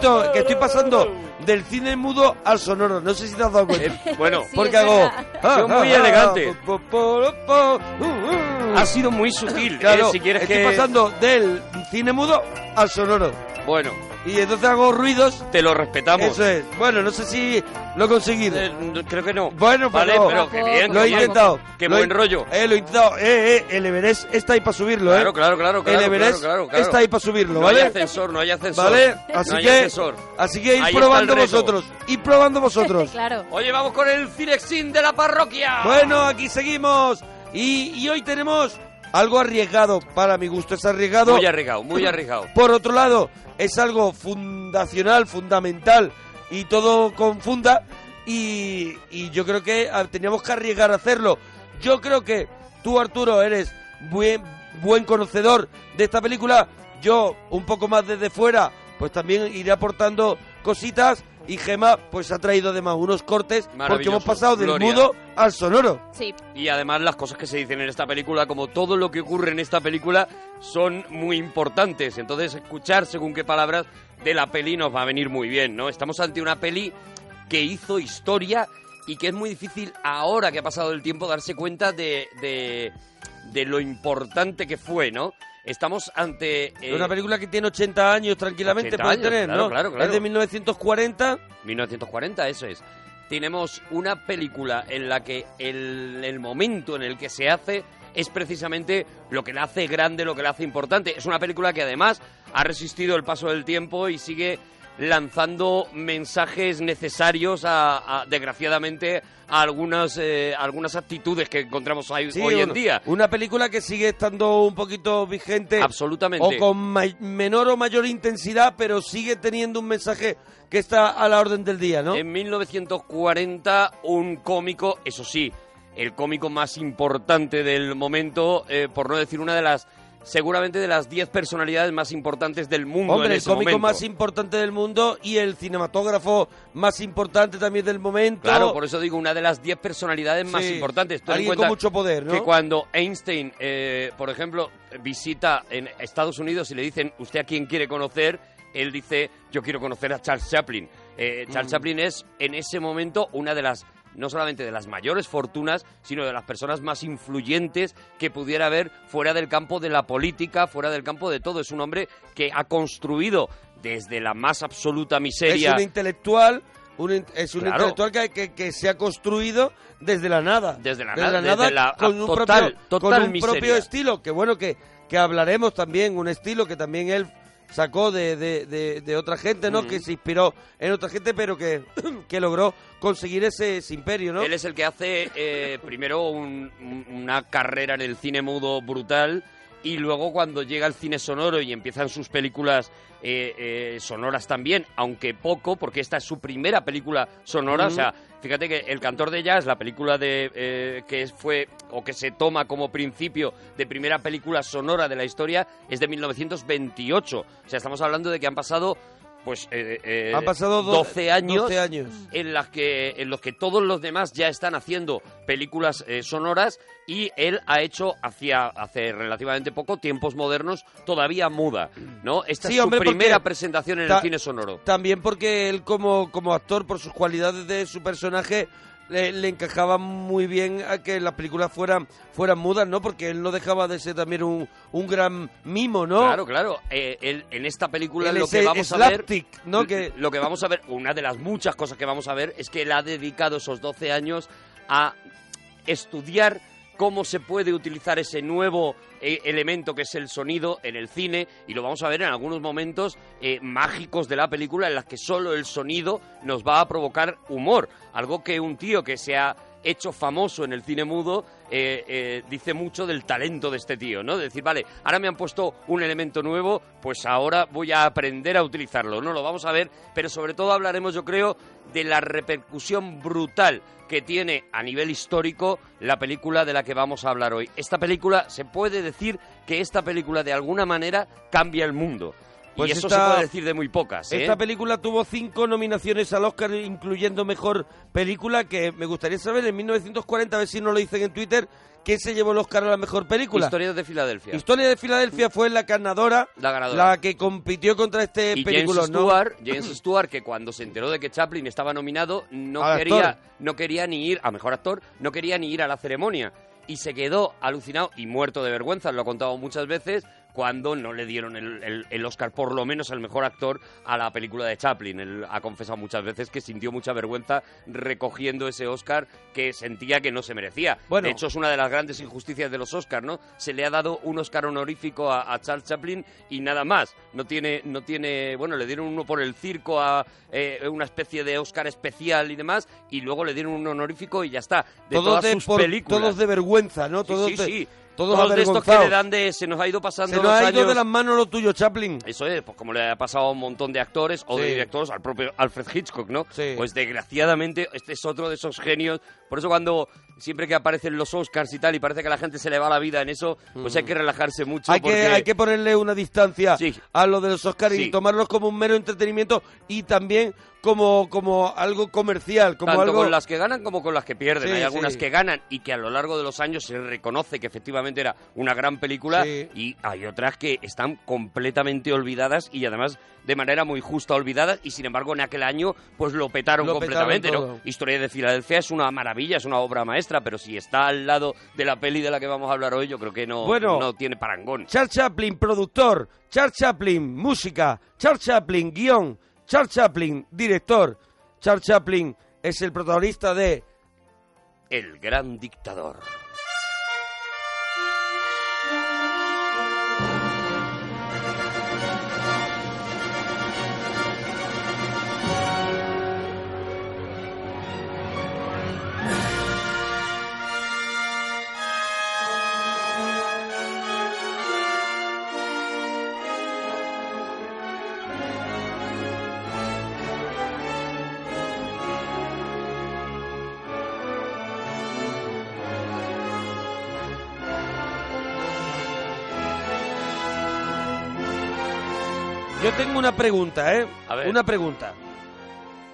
Que estoy pasando del cine mudo al sonoro. No sé si te has dado cuenta. Eh, bueno, Sí, Porque hago... verdad. ah, muy ah, elegante. po, po, po, uh, uh. ha sido muy sutil. ¿eh? Claro, si quieres estoy que... pasando del cine mudo al sonoro. Bueno, Y entonces hago ruidos. te lo respetamos. Eso es. Bueno, no sé si lo he conseguido. Eh, creo que no. Bueno, pues vale, no. pero que bien. lo he bien. intentado. Qué Lo he- buen rollo. Eh, lo he intentado. Eh, eh, el Everest está ahí para subirlo, Claro, eh. claro, claro, claro, el Everest claro, claro, claro. está ahí para subirlo, No hay ¿vale? ascensor, no hay ascensor. ¿Vale? Así no hay que, ascensor. así que ir Ahí probando el vosotros. Ir probando vosotros. claro. Oye, vamos con el Cinexin de la parroquia. Bueno, aquí seguimos. Y, y hoy tenemos algo arriesgado. Para mi gusto es arriesgado. Muy arriesgado, muy arriesgado. Por otro lado, es algo fundacional, fundamental y todo confunda. Y, y yo creo que teníamos que arriesgar a hacerlo. Yo creo que tú, Arturo, eres buen, buen conocedor de esta película. Yo, un poco más desde fuera, pues también iré aportando cositas. Y Gema, pues ha traído además unos cortes porque hemos pasado del Gloria. mudo al sonoro. Sí. Y además las cosas que se dicen en esta película, como todo lo que ocurre en esta película, son muy importantes. Entonces, escuchar según qué palabras de la peli nos va a venir muy bien, ¿no? Estamos ante una peli que hizo historia y que es muy difícil ahora que ha pasado el tiempo darse cuenta de, de, de lo importante que fue, ¿no? Estamos ante... eh, Una película que tiene 80 años tranquilamente 80 puede años, tener, claro, ¿no? claro, claro. Es de 1940. 1940, eso es. Tenemos una película en la que el, el momento en el que se hace es precisamente lo que la hace grande, lo que la hace importante. Es una película que además ha resistido el paso del tiempo y sigue lanzando mensajes necesarios a, a, desgraciadamente a algunas eh, algunas actitudes que encontramos ahí, Sí, hoy en día. Una película que sigue estando un poquito vigente. Absolutamente. O con menor o mayor intensidad, pero sigue teniendo un mensaje que está a la orden del día, ¿no? En 1940, un cómico, eso sí, el cómico más importante del momento, eh, por no decir una de las, seguramente de las 10 personalidades más importantes del mundo Hombre, en el cómico momento. más importante del mundo y el cinematógrafo más importante también del momento. Claro, por eso digo, una de las 10 personalidades más importantes. Ten en alguien con mucho poder, ¿no? Que cuando Einstein, eh, por ejemplo, visita en Estados Unidos y le dicen, ¿usted a quién quiere conocer? Él dice, yo quiero conocer a Charles Chaplin. Eh, Charles Mm. Chaplin es, en ese momento, una de las, no solamente de las mayores fortunas, sino de las personas más influyentes que pudiera haber fuera del campo de la política, fuera del campo de todo. Es un hombre que ha construido desde la más absoluta Es miseria. un intelectual. un in- es un Claro. intelectual que, que- que se ha construido desde la nada. Desde la nada, desde la con un, total- propio, total con un propio estilo. Que bueno, que, que hablaremos también, un estilo que también él sacó de, de, de- de otra gente, ¿no? Que se inspiró en otra gente, pero que, que logró conseguir ese, ese imperio, ¿no? Él es el que hace eh, primero un- una carrera en el cine mudo brutal y luego cuando llega al cine sonoro y empiezan sus películas eh, eh, sonoras también, aunque poco, porque esta es su primera película sonora, o sea, fíjate que El cantor de jazz, la película de eh, que fue o que se toma como principio de primera película sonora de la historia es de 1928, o sea, estamos hablando de que han pasado pues eh, eh, Han pasado do- 12 años 12 años. en las que en los que todos los demás ya están haciendo películas eh, sonoras y él ha hecho hacia hace relativamente poco tiempos modernos todavía muda, ¿no? Esta Sí, es su hombre, primera presentación en el cine sonoro. También porque él como, como actor, por sus cualidades de su personaje, le, le encajaba muy bien a que las películas fueran, fueran mudas, ¿no? Porque él no dejaba de ser también un, un gran mimo, ¿no? Claro, claro. Eh, él- en esta película Él lo que vamos a ver, ¿no? Que- lo que vamos a ver, una de las muchas cosas que vamos a ver es que él ha dedicado esos 12 años a estudiar cómo se puede utilizar ese nuevo eh, elemento que es el sonido en el cine y lo vamos a ver en algunos momentos eh, mágicos de la película en las que solo el sonido nos va a provocar humor, algo que un tío que se ha hecho famoso en el cine mudo eh, eh, dice mucho del talento de este tío, ¿no? De decir, vale, ahora me han puesto un elemento nuevo, pues ahora voy a aprender a utilizarlo, ¿no? Lo vamos a ver, pero sobre todo hablaremos, yo creo, de la repercusión brutal que tiene a nivel histórico la película de la que vamos a hablar hoy. Esta película, se puede decir que esta película de alguna manera cambia el mundo. Pues y eso esta- se puede decir de muy pocas, ¿eh? Esta película tuvo cinco nominaciones al Oscar, incluyendo Mejor Película, que me gustaría saber en 1940, a ver si no lo dicen en Twitter, ¿qué se llevó el Oscar a la Mejor Película? Historias de Filadelfia. Historia de Filadelfia fue la ganadora, La ganadora. la que compitió contra este y película, James ¿no? Stewart, James Stewart, que cuando se enteró de que Chaplin estaba nominado, no Al quería, actor. no quería ni ir, a mejor actor, no quería ni ir a la ceremonia. Y se quedó alucinado y muerto de vergüenza, lo ha contado muchas veces, cuando no le dieron el, el- el Oscar, por lo menos al mejor actor, a la película de Chaplin. Él ha confesado muchas veces que sintió mucha vergüenza recogiendo ese Oscar que sentía que no se merecía. Bueno. de hecho, es una de las grandes injusticias de los Oscars, ¿no? Se le ha dado un Oscar honorífico a, a Charles Chaplin y nada más. No tiene, no tiene, bueno, le dieron uno por el circo a eh, una especie de Oscar especial y demás, y luego le dieron un honorífico y ya está. De todos, todas de, sus por- películas. todos de vergüenza, ¿no? Sí, Todos sí, de, sí. Todos, Todos de estos que le dan de se nos ha ido pasando Se los nos ha ido años. de las manos lo tuyo, Chaplin. Eso es, pues como le ha pasado a un montón de actores o de directores, al propio Alfred Hitchcock, ¿no? Sí. Pues desgraciadamente este es otro de esos genios. Por eso cuando siempre que aparecen los Oscars y tal y parece que a la gente se le va la vida en eso, pues hay que relajarse mucho Mm. Hay que, hay que ponerle una distancia Sí. a lo de los Oscars y tomarlos como un mero entretenimiento y también como, como algo comercial, como tanto algo... con las que ganan como con las que pierden. Sí, Hay algunas sí. que ganan y que a lo largo de los años se reconoce que efectivamente era una gran película Sí. y hay otras que están completamente olvidadas y además de manera muy justa olvidadas y sin embargo en aquel año pues lo petaron Lo completamente, petaron ¿no? todo. Historia de Filadelfia es una maravilla, es una obra maestra, pero si está al lado de la peli de la que vamos a hablar hoy, yo creo que no, Bueno. no tiene parangón. Charles Chaplin, productor. Charles Chaplin, música. Charles Chaplin, guion. Charles Chaplin, director. Charles Chaplin es el protagonista de... El gran dictador. Tengo una pregunta, ¿eh? A ver. Una pregunta.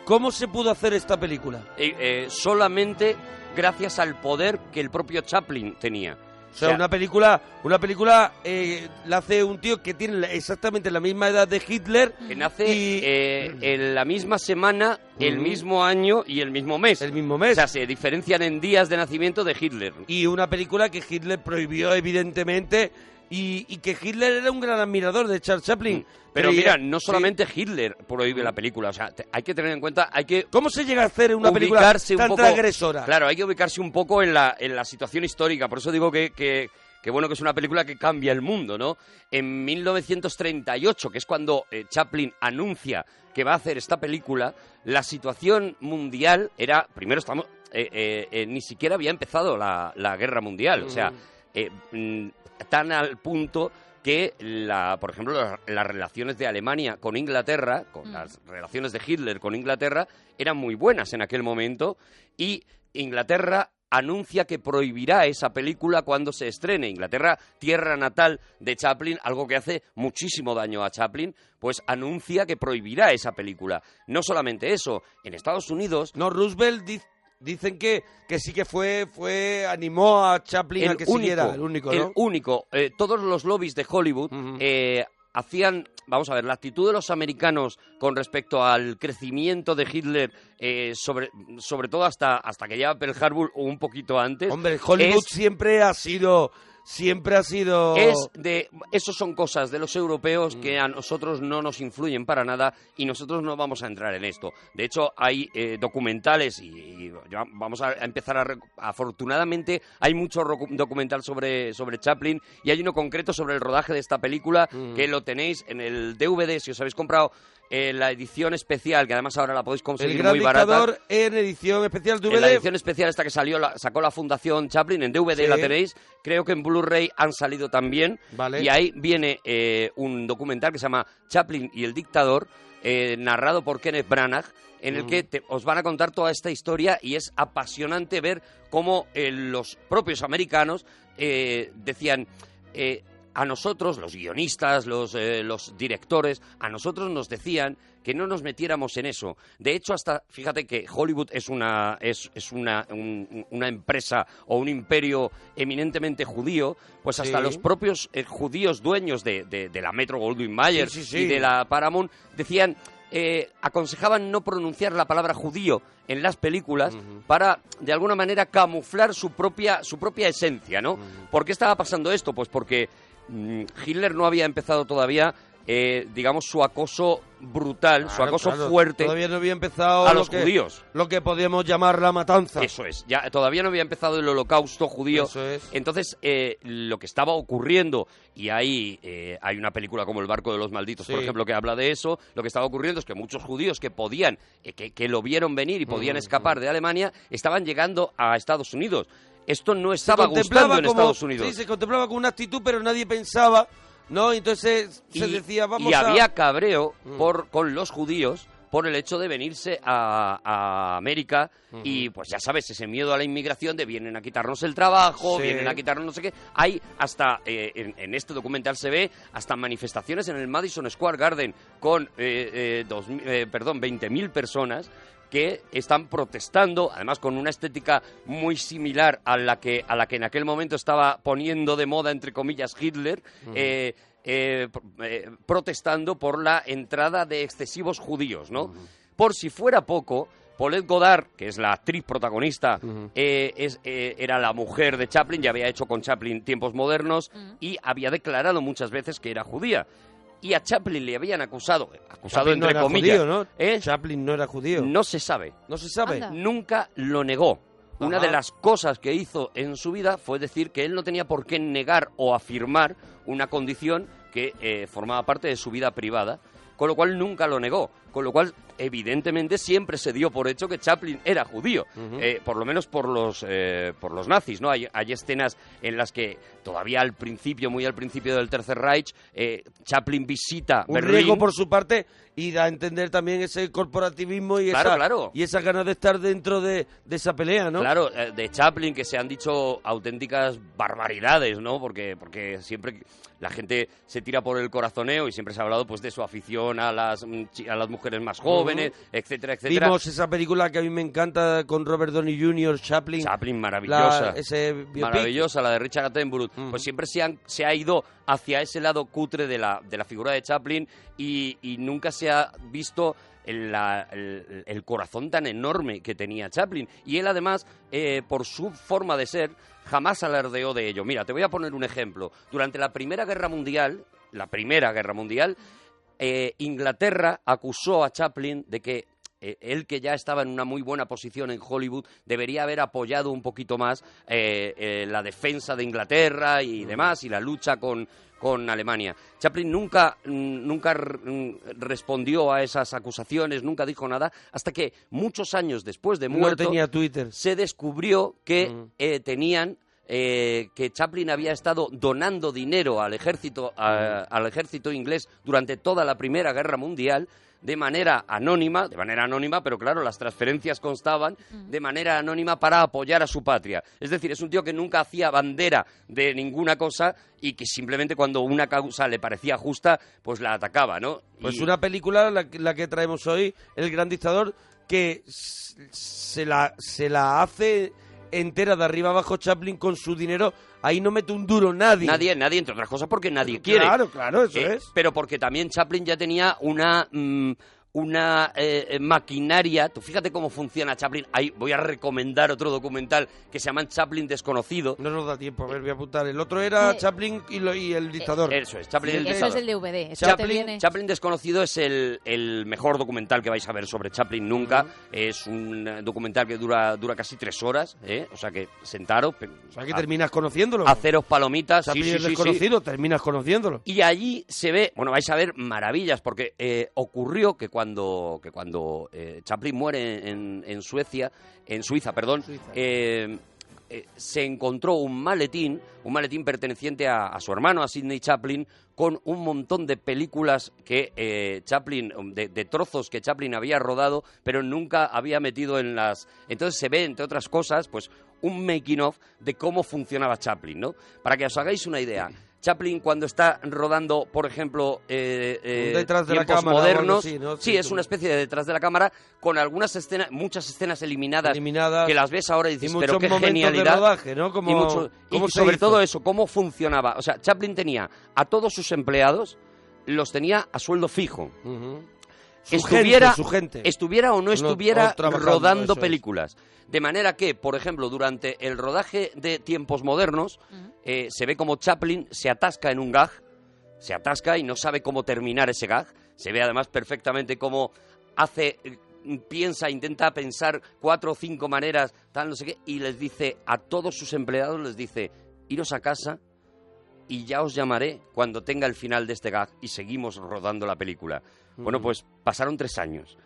¿Cómo se pudo hacer esta película? Eh, eh, solamente gracias al poder que el propio Chaplin tenía. O sea, una película, una película eh, la hace un tío que tiene exactamente la misma edad de Hitler. que nace Y- en la misma semana, el Ujú. mismo año y el mismo mes. El mismo O mes. sea, se diferencian en días de nacimiento de Hitler. y una película que Hitler prohibió evidentemente y, y que Hitler era un gran admirador de Charles Chaplin. Mm. Pero Creía- mira, no sí. solamente Hitler prohíbe la película, o sea, te- hay que tener en cuenta, hay que ¿Cómo se llega a hacer una película ubicarse un tan poco, transgresora? Claro, hay que ubicarse un poco en la, en la situación histórica. Por eso digo que, que, que bueno que es una película que cambia el mundo, ¿no? En 1938, que es cuando eh, Chaplin anuncia que va a hacer esta película, la situación mundial era, primero estamos, eh, eh, eh, ni siquiera había empezado la, la guerra mundial, o sea, eh, mm, tan al punto que, la, por ejemplo, la- las relaciones de Alemania con Inglaterra, con Mm. las relaciones de Hitler con Inglaterra, eran muy buenas en aquel momento y Inglaterra anuncia que prohibirá esa película cuando se estrene. Inglaterra, tierra natal de Chaplin, algo que hace muchísimo daño a Chaplin, pues anuncia que prohibirá esa película. No solamente eso, en Estados Unidos No, Roosevelt di- dicen que, que sí que fue, fue animó a Chaplin a que siguiera, el único, ¿no? el único. Eh, todos los lobbies de Hollywood eh, hacían, vamos a ver, la actitud de los americanos con respecto al crecimiento de Hitler, eh, sobre, sobre todo hasta, hasta que llega Pearl Harbor o un poquito antes. Hombre, Hollywood es- siempre ha sido, siempre ha sido... Es de, esos son cosas de los europeos Mm. que a nosotros no nos influyen para nada y nosotros no vamos a entrar en esto. De hecho, hay eh, documentales y, vamos a empezar a... Afortunadamente, hay mucho documental sobre, sobre Chaplin y hay uno concreto sobre el rodaje de esta película Mm. que lo tenéis en el DVD, si os habéis comprado eh, la edición especial, que además ahora la podéis el conseguir gran muy barata. dictador en edición especial DVD. En la edición especial esta que salió, la- sacó la Fundación Chaplin, en DVD Sí. la tenéis. Creo que en Blu-ray han salido también. Vale. Y ahí viene eh, un documental que se llama Chaplin y el dictador, eh, narrado por Kenneth Branagh, en el Mm. que te- os van a contar toda esta historia y es apasionante ver cómo los propios americanos decían... eh, a nosotros, los guionistas, los, eh, los directores, a nosotros nos decían que no nos metiéramos en eso. De hecho, hasta, fíjate que Hollywood es una, es, es una, un- una empresa o un imperio eminentemente judío, pues hasta Sí. los propios eh, judíos dueños de, de- de la Metro Goldwyn Mayer Sí, sí, sí. y de la Paramount decían, eh, aconsejaban no pronunciar la palabra judío en las películas para, de alguna manera, camuflar su propia, su propia esencia, ¿no? ¿Por qué estaba pasando esto? Pues porque Hitler no había empezado todavía, eh, digamos, su acoso brutal, su acoso claro. fuerte Todavía no había empezado a lo los que- judíos. Lo que podríamos llamar la matanza. Eso es, ya todavía no había empezado el holocausto judío. Eso es. Entonces, eh, lo que estaba ocurriendo, y hay, eh, hay una película como El barco de los malditos, por ejemplo, que habla de eso, lo que estaba ocurriendo es que muchos judíos que podían, que, que lo vieron venir y podían escapar de Alemania, estaban llegando a Estados Unidos. Esto no estaba gustando en como- Estados Unidos. Sí, se contemplaba con una actitud, pero nadie pensaba, ¿no? Entonces se y, decía, vamos y a... había cabreo Mm. por, con los judíos por el hecho de venirse a, a América y pues ya sabes, ese miedo a la inmigración de vienen a quitarnos el trabajo, Sí. vienen a quitarnos no sé qué. Hay hasta, eh, en, en este documental se ve, hasta manifestaciones en el Madison Square Garden con, eh, eh, dos eh, perdón, 20.000 personas que están protestando, además con una estética muy similar a la que, a la que en aquel momento estaba poniendo de moda, entre comillas, Hitler, eh, eh, eh, protestando por la entrada de excesivos judíos, ¿no? Por si fuera poco, Paulette Goddard, que es la actriz protagonista, eh, es, eh, era la mujer de Chaplin, ya había hecho con Chaplin tiempos modernos y había declarado muchas veces que era judía. Y a Chaplin le habían acusado, acusado Chaplin no entre era comillas, judío, ¿no? ¿eh? Chaplin no era judío. no se sabe. No se sabe. Anda. Nunca lo negó. Una de las cosas que hizo en su vida fue decir que él no tenía por qué negar o afirmar una condición que eh, formaba parte de su vida privada, con lo cual nunca lo negó. Con lo cual, evidentemente, siempre se dio por hecho que Chaplin era judío, eh, por lo menos por los, eh, por los nazis. ¿no? Hay, hay escenas en las que todavía al principio, muy al principio del Tercer Reich, eh, Chaplin visita Un Berlín. riesgo por su parte y da a entender también ese corporativismo y, Claro, esa, claro. y esa ganas de estar dentro de, de esa pelea, ¿no? Claro, de Chaplin que se han dicho auténticas barbaridades, ¿no? Porque, porque siempre la gente se tira por el corazoneo y siempre se ha hablado pues de su afición a las, mm, a las mujeres más jóvenes, etcétera, etcétera. Vimos esa película que a mí me encanta con Robert Downey Jr., Chaplin. Chaplin maravillosa. la- ese. Maravillosa, la de Richard Attenborough. Pues siempre se, han- se ha ido hacia ese lado cutre de la, de la figura de Chaplin y, y nunca se ha visto el, la- el- el corazón tan enorme que tenía Chaplin. Y él además, eh, por su forma de ser, jamás alardeó de ello. Mira, te voy a poner un ejemplo. Durante la Primera Guerra Mundial, la Primera Guerra Mundial, eh, Inglaterra acusó a Chaplin de que eh, él que ya estaba en una muy buena posición en Hollywood debería haber apoyado un poquito más eh, eh, la defensa de Inglaterra y demás y la lucha con, con Alemania. Chaplin nunca, mm, nunca mm, respondió a esas acusaciones, nunca dijo nada, hasta que muchos años después de No muerto tenía Twitter. se descubrió que Mm. eh, tenían eh, que Chaplin había estado donando dinero al ejército a- al ejército inglés durante toda la Primera Guerra Mundial de manera anónima, de manera anónima, pero claro, las transferencias constaban de manera anónima para apoyar a su patria. Es decir, es un tío que nunca hacía bandera de ninguna cosa y que simplemente cuando una causa le parecía justa, pues la atacaba, ¿no? Pues Y- una película, la, que- la que traemos hoy, El Gran Dictador, que se la, se la hace entera de arriba abajo Chaplin con su dinero. Ahí no mete un duro nadie. Nadie, nadie, entre otras cosas, porque nadie quiere. Claro, claro, eso Eh, es. Pero porque también Chaplin ya tenía una mm, una eh, eh, maquinaria. Tú fíjate cómo funciona Chaplin. Ahí voy a recomendar otro documental que se llama Chaplin Desconocido. No nos da tiempo, a ver, voy a apuntar. El otro era Eh, Chaplin y, lo- y el dictador. Eso es, Chaplin el Eso es el DVD. Eso Chaplin, viene... Chaplin Desconocido es el, el mejor documental que vais a ver sobre Chaplin nunca. Es un eh, documental que dura, dura casi tres horas, ¿eh? o sea que sentaros, o sea, que a- terminas conociéndolo. haceros palomitas. Chaplin sí, sí, desconocido, terminas conociéndolo. Y allí se ve, bueno, vais a ver maravillas, porque eh, ocurrió que cuando, que cuando eh, Chaplin muere en, en Suecia, en Suiza, perdón, Suiza. eh, eh, se encontró un maletín, un maletín perteneciente a, a su hermano, a Sidney Chaplin, con un montón de películas que eh, Chaplin, de, de trozos que Chaplin había rodado, pero nunca había metido en las. Entonces se ve, entre otras cosas, pues un making of de cómo funcionaba Chaplin, ¿no? Para que os hagáis una idea, Chaplin cuando está rodando, por ejemplo, eh, eh, Un detrás de la tiempos cámara modernos, sí, Sí, es una especie de detrás de la cámara con algunas escenas, muchas escenas eliminadas, Eliminadas. que las ves ahora y dices, pero qué de genialidad. rodaje, ¿no? Como- y mucho- cómo sobre hizo. todo eso, cómo funcionaba. O sea, Chaplin tenía a todos sus empleados, los tenía a sueldo fijo. Ujú. Su estuviera, gente, su gente. estuviera o no estuviera rodando eso es. películas. De manera que, por ejemplo, durante el rodaje de tiempos modernos, eh, se ve como Chaplin se atasca en un gag, se atasca y no sabe cómo terminar ese gag. Se ve además perfectamente cómo hace, piensa, intenta pensar cuatro o cinco maneras, tal, no sé qué, y les dice a todos sus empleados, les dice, iros a casa y ya os llamaré cuando tenga el final de este gag y seguimos rodando la película. Bueno, pues pasaron tres años.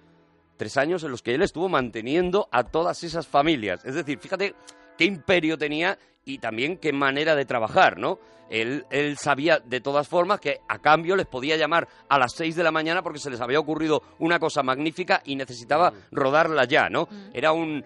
Tres años en los que él estuvo manteniendo a todas esas familias. Es decir, fíjate qué imperio tenía y también qué manera de trabajar, ¿no? Él, él sabía de todas formas que a cambio les podía llamar a las seis de la mañana porque se les había ocurrido una cosa magnífica y necesitaba rodarla ya, ¿no? Era un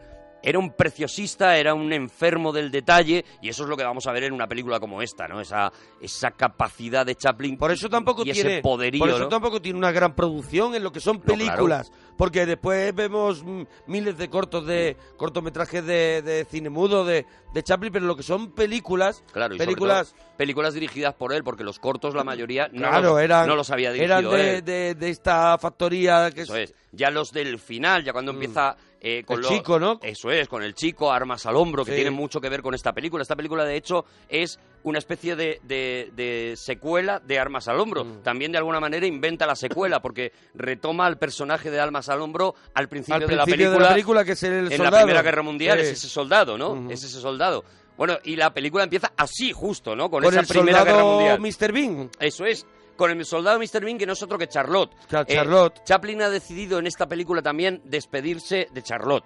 era un preciosista, era un enfermo del detalle y eso es lo que vamos a ver en una película como esta, ¿no? Esa esa capacidad de Chaplin Por eso tampoco y tiene ese poderío, por eso ¿no? tampoco tiene una gran producción en lo que son claro. películas, porque después vemos mm, miles de cortos de cortometrajes de, de cine mudo de, de Chaplin, pero lo que son películas, Claro, y películas todo películas dirigidas por él, porque los cortos, la mayoría, no, claro, los, eran no los había eran dirigido de, él. de, de esta factoría que Eso es. Ya los del final, ya cuando empieza eh, con. El lo- chico, ¿no? Eso es, con el chico, armas al hombro, que Sí. tiene mucho que ver con esta película. Esta película, de hecho, es una especie de, de- de secuela de Armas al Hombro. Mm. También, de alguna manera, inventa la secuela, porque retoma al personaje de Armas al Hombro al principio, al de, la película, de la película que es el en la Primera Guerra Mundial. Sí. Es ese soldado, ¿no? Es ese soldado. Bueno, y la película empieza así, justo, ¿no? Con, con esa el Primera Guerra Mundial. Mr. Bean. Eso es. Con el soldado Mr. Bean, que no es otro que Charlotte. Claro, Eh, Charlotte. Chaplin ha decidido en esta película también despedirse de Charlotte.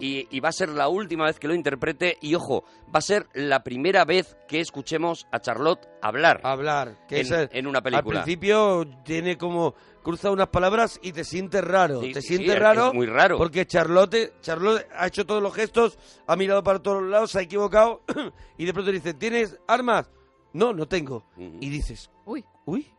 y, y va a ser la última vez que lo interprete. Y ojo, va a ser la primera vez que escuchemos a Charlotte hablar. Hablar. Que En- es el- en una película. Al principio tiene como cruza unas palabras y te sientes raro. Sí, te sí, sientes sí, raro. es muy raro. Porque Charlotte, Charlotte ha hecho todos los gestos, ha mirado para todos lados, se ha equivocado y de pronto dice, ¿tienes armas? No, no tengo. Y dices, Uy. uy,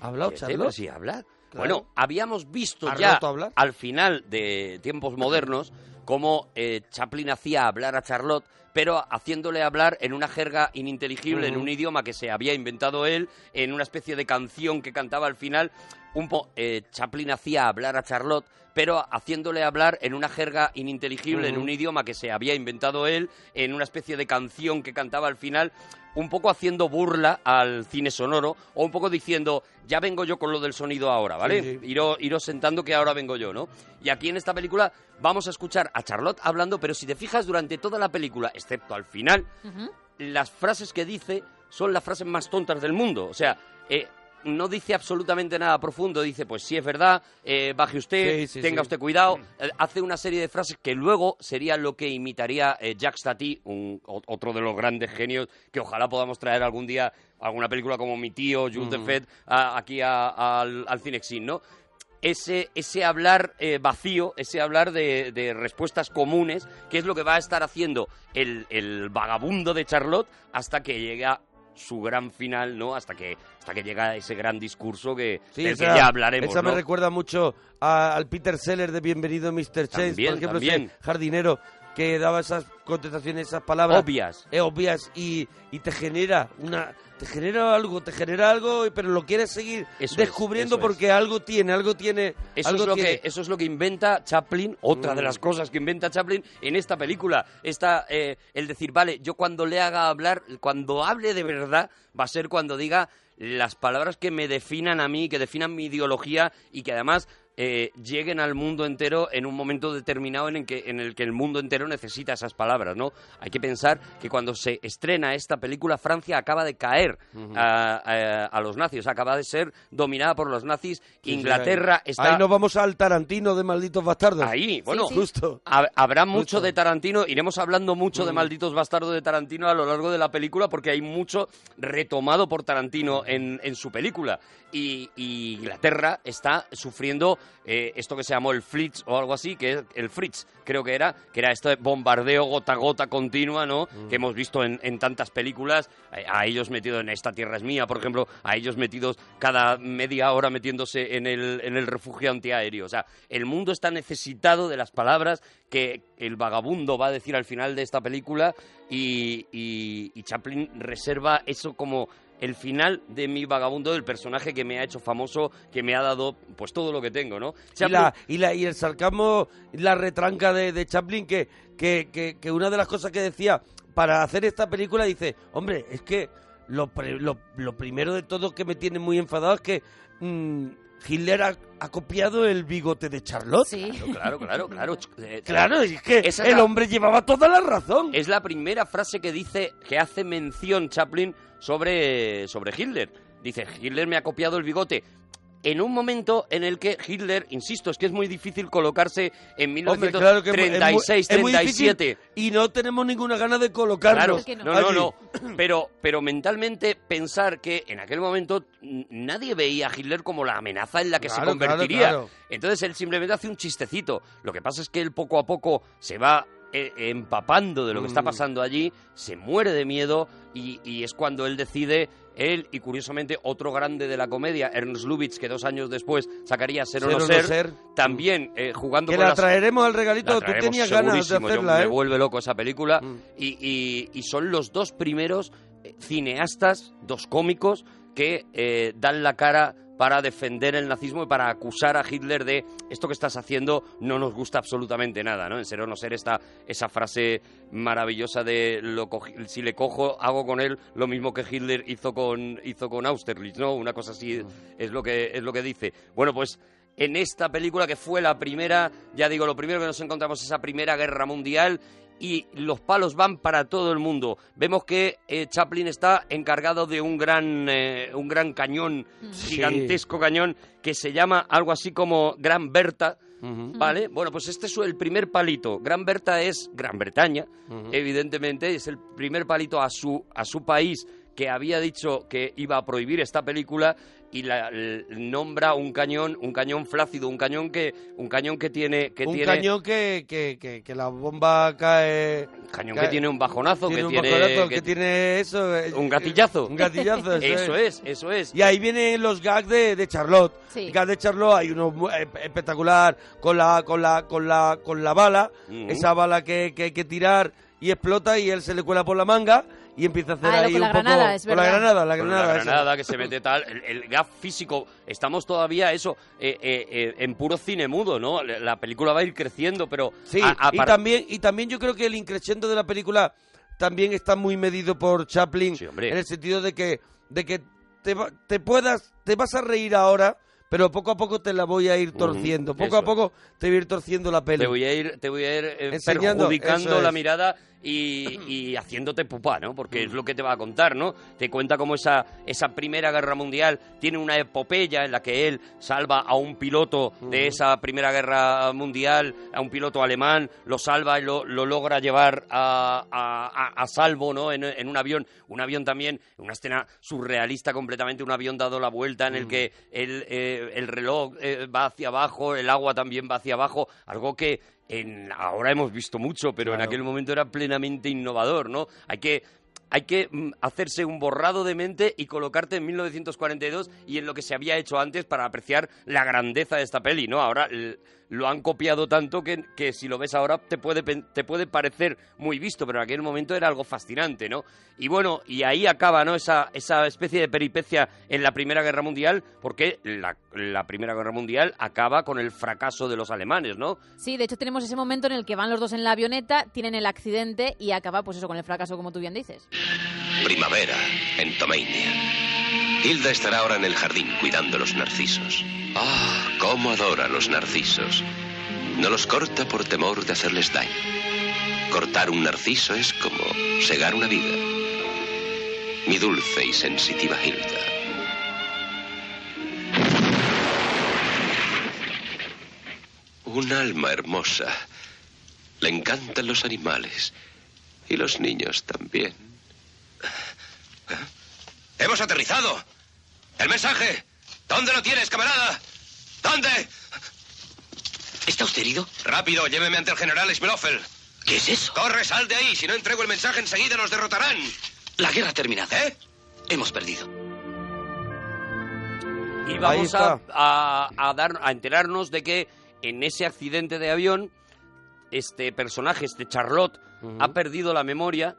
¿ha hablado Charlotte? pero sí, hablar. Claro. Bueno, habíamos visto ¿Ha ya al final de tiempos modernos cómo eh, Chaplin hacía hablar a Charlotte, pero haciéndole hablar en una jerga ininteligible, en un idioma que se había inventado él, en una especie de canción que cantaba al final. Un po- eh, Chaplin hacía hablar a Charlotte, pero haciéndole hablar en una jerga ininteligible, en un idioma que se había inventado él, en una especie de canción que cantaba al final, un poco haciendo burla al cine sonoro, o un poco diciendo, ya vengo yo con lo del sonido ahora, ¿vale? Sí, sí. Iros, iros sentando que ahora vengo yo, ¿no? Y aquí en esta película vamos a escuchar a Charlotte hablando, pero si te fijas durante toda la película, excepto al final, las frases que dice son las frases más tontas del mundo. O sea, eh, no dice absolutamente nada profundo. Dice, pues sí es verdad, eh, baje usted, Sí, sí, tenga sí. usted cuidado. Eh, hace una serie de frases que luego sería lo que imitaría eh, Jacques Tati, un, o- otro de los grandes genios que ojalá podamos traer algún día alguna película como Mi tío, Jules de Fed, a- aquí a- al, al Cinexin, ¿no? ese, ese hablar eh, vacío, ese hablar de, de respuestas comunes, que es lo que va a estar haciendo el, el vagabundo de Charlotte hasta que llega su gran final, ¿no? Hasta que, hasta que llega ese gran discurso que, Sí, del que esa- ya hablaremos, Esa me ¿no? recuerda mucho a- al Peter Seller de Bienvenido Mr. Chase, También, por ejemplo, también. jardinero que daba esas contestaciones, esas palabras Obvias. eh, obvias y, y te genera una te genera algo, te genera algo, pero lo quieres seguir Eso descubriendo es. porque algo tiene, algo tiene, Eso algo es, lo tiene. que, eso es lo que inventa Chaplin, otra de Mm. las cosas que inventa Chaplin en esta película. Esta, eh, el decir, vale, yo cuando le haga hablar, cuando hable de verdad, va a ser cuando diga las palabras que me definan a mí, que definan mi ideología y que además eh, lleguen al mundo entero en un momento determinado en el, que, en el que el mundo entero necesita esas palabras, ¿no? Hay que pensar que cuando se estrena esta película, Francia acaba de caer a, a- a los nazis, acaba de ser dominada por los nazis, Sí, sí, Inglaterra ahí, está... ahí nos vamos al Tarantino de malditos bastardos. Ahí, bueno, sí. justo. Ha- Habrá mucho Justo. de Tarantino, iremos hablando mucho de. Malditos Bastardos de Tarantino a lo largo de la película porque hay mucho retomado por Tarantino en, en su película. Y, y Inglaterra está sufriendo eh, esto que se llamó el Fritz o algo así, que es el Fritz, creo que era, que era este bombardeo gota a gota continua, ¿no? Mm. Que hemos visto en, en tantas películas, eh, a ellos metidos en Esta Tierra es Mía, por ejemplo, a ellos metidos cada media hora metiéndose en el, en el refugio antiaéreo. O sea, el mundo está necesitado de las palabras que el vagabundo va a decir al final de esta película y, y- y Chaplin reserva eso como el final de mi vagabundo, del personaje que me ha hecho famoso, que me ha dado pues todo lo que tengo, ¿no? Y, Chaplin- la, y, la, y el sarcasmo, la retranca de, de Chaplin, que, que, que, que una de las cosas que decía para hacer esta película, dice, hombre, es que lo, pre- lo, lo primero de todo que me tiene muy enfadado es que mm, Hitler ha, ha copiado el bigote de Charlotte. Sí. Claro, claro, claro. ch- eh, Claro, es que Esa es el la- hombre llevaba toda la razón. Es la primera frase que dice, que hace mención Chaplin sobre, sobre Hitler. Dice, Hitler me ha copiado el bigote. En un momento en el que Hitler, insisto, es que es muy difícil colocarse en Hombre, claro que es muy- es muy- 1936, es muy difícil 37. y no tenemos ninguna gana de Claro, colocarnos. que no. no, no, no. Pero, pero mentalmente pensar que en aquel momento nadie veía a Hitler como la amenaza en la que se Claro, claro, convertiría. claro. Entonces él simplemente hace un chistecito. Lo que pasa es que él poco a poco se va empapando de lo que está Mm. pasando allí, se muere de miedo y, y es cuando él decide, él y curiosamente otro grande de la comedia, Ernst Lubitsch, que dos años después sacaría Ser o Ser no no ser, ser. también eh, jugando Que con la las... traeremos al regalito. Tú tenías ganas de segurísimo, yo- hacerla, Me ¿eh? vuelve loco esa película. Mm. Y, y- y son los dos primeros eh, cineastas, dos cómicos, que eh, dan la cara para defender el nazismo y para acusar a Hitler de esto que estás haciendo no nos gusta absolutamente nada, ¿no? En ser o no ser esta, esa frase maravillosa de lo si le cojo hago con él lo mismo que Hitler hizo con hizo con Austerlitz, ¿no? Una cosa así es lo que es lo que dice. Bueno, pues en esta película que fue la primera, ya digo, lo primero que nos encontramos es esa primera guerra mundial y los palos van para todo el mundo. Vemos que eh, Chaplin está encargado de un gran, eh, un gran cañón, gigantesco cañón, que se llama algo así como Gran Berta. ¿Vale? Bueno, pues este es el primer palito. Gran Berta es Gran Bretaña, evidentemente, es el primer palito a su, a su país que había dicho que iba a prohibir esta película y la, nombra un cañón, un cañón flácido, un cañón que, un cañón que tiene, que un tiene, cañón que, que, que, que la bomba cae. cañón cae- que tiene un bajonazo, tiene que un tiene, bajonazo, que- que tiene eso. eh, un gatillazo. Un gatillazo, eso, eso es, eso es. Y ahí vienen los gags de, de Charlotte. Sí. El gag de Charlotte hay uno eh, espectacular con la, con la, con la, con la bala, esa bala que, que hay que tirar y explota y él se le cuela por la manga y empieza a hacer Ah, ahí con un la poco granada, es con la granada, la Con granada, la granada que se mete tal, el, el gag físico, estamos todavía eso, eh, eh, eh, en puro cine mudo, ¿no? La la película va a ir creciendo, pero... Sí, a- a y también y también yo creo que el increciendo de la película también está muy medido por Chaplin Sí, hombre. en el sentido de que de que te, va- te puedas te vas a reír ahora, pero poco a poco te la voy a ir torciendo, poco eso a poco te voy a ir torciendo la peli. Te voy a ir, te voy a ir eh, Enseñando, perjudicando la mirada y, y haciéndote pupá, ¿no? Porque es lo que te va a contar, ¿no? Te cuenta cómo esa, esa Primera Guerra Mundial tiene una epopeya en la que él salva a un piloto de esa Primera Guerra Mundial, a un piloto alemán, lo salva y lo, lo logra llevar a, a- a- a salvo, ¿no? En, en un avión, un avión también, una escena surrealista completamente, un avión dado la vuelta en el que el, eh, el reloj eh, va hacia abajo, el agua también va hacia abajo, algo que en, ahora hemos visto mucho, pero en aquel momento era plenamente innovador, ¿no? Hay que hay que mm, hacerse un borrado de mente y colocarte en 1942 y en lo que se había hecho antes para apreciar la grandeza de esta peli, ¿no? Ahora lo han copiado tanto que, que si lo ves ahora te puede, te puede parecer muy visto, pero en aquel momento era algo fascinante, ¿no? Y bueno, y ahí acaba, ¿no? Esa, esa especie de peripecia en la Primera Guerra Mundial, porque la, la Primera Guerra Mundial acaba con el fracaso de los alemanes, ¿no? Sí, de hecho tenemos ese momento en el que van los dos en la avioneta, tienen el accidente y acaba pues eso con el fracaso como tú bien dices. Primavera, en Tomeinia. Hilda estará ahora en el jardín cuidando los narcisos. Ah, cómo adora los narcisos. No los corta por temor de hacerles daño. Cortar un narciso es como segar una vida. Mi dulce y sensitiva Hilda. Un alma hermosa. Le encantan los animales. Y los niños también. ¡Hemos aterrizado! ¡El mensaje! ¿Dónde lo tienes, camarada? ¿Dónde? ¿Está usted herido? Rápido, lléveme ante el general Schmloffel. ¿Qué es eso? Corre, sal de ahí. Si no entrego el mensaje, enseguida nos derrotarán. La guerra ha terminado. ¿Eh? Hemos perdido. Y vamos a- a dar, a enterarnos de que en ese accidente de avión, este personaje, este Charlotte, ha perdido la memoria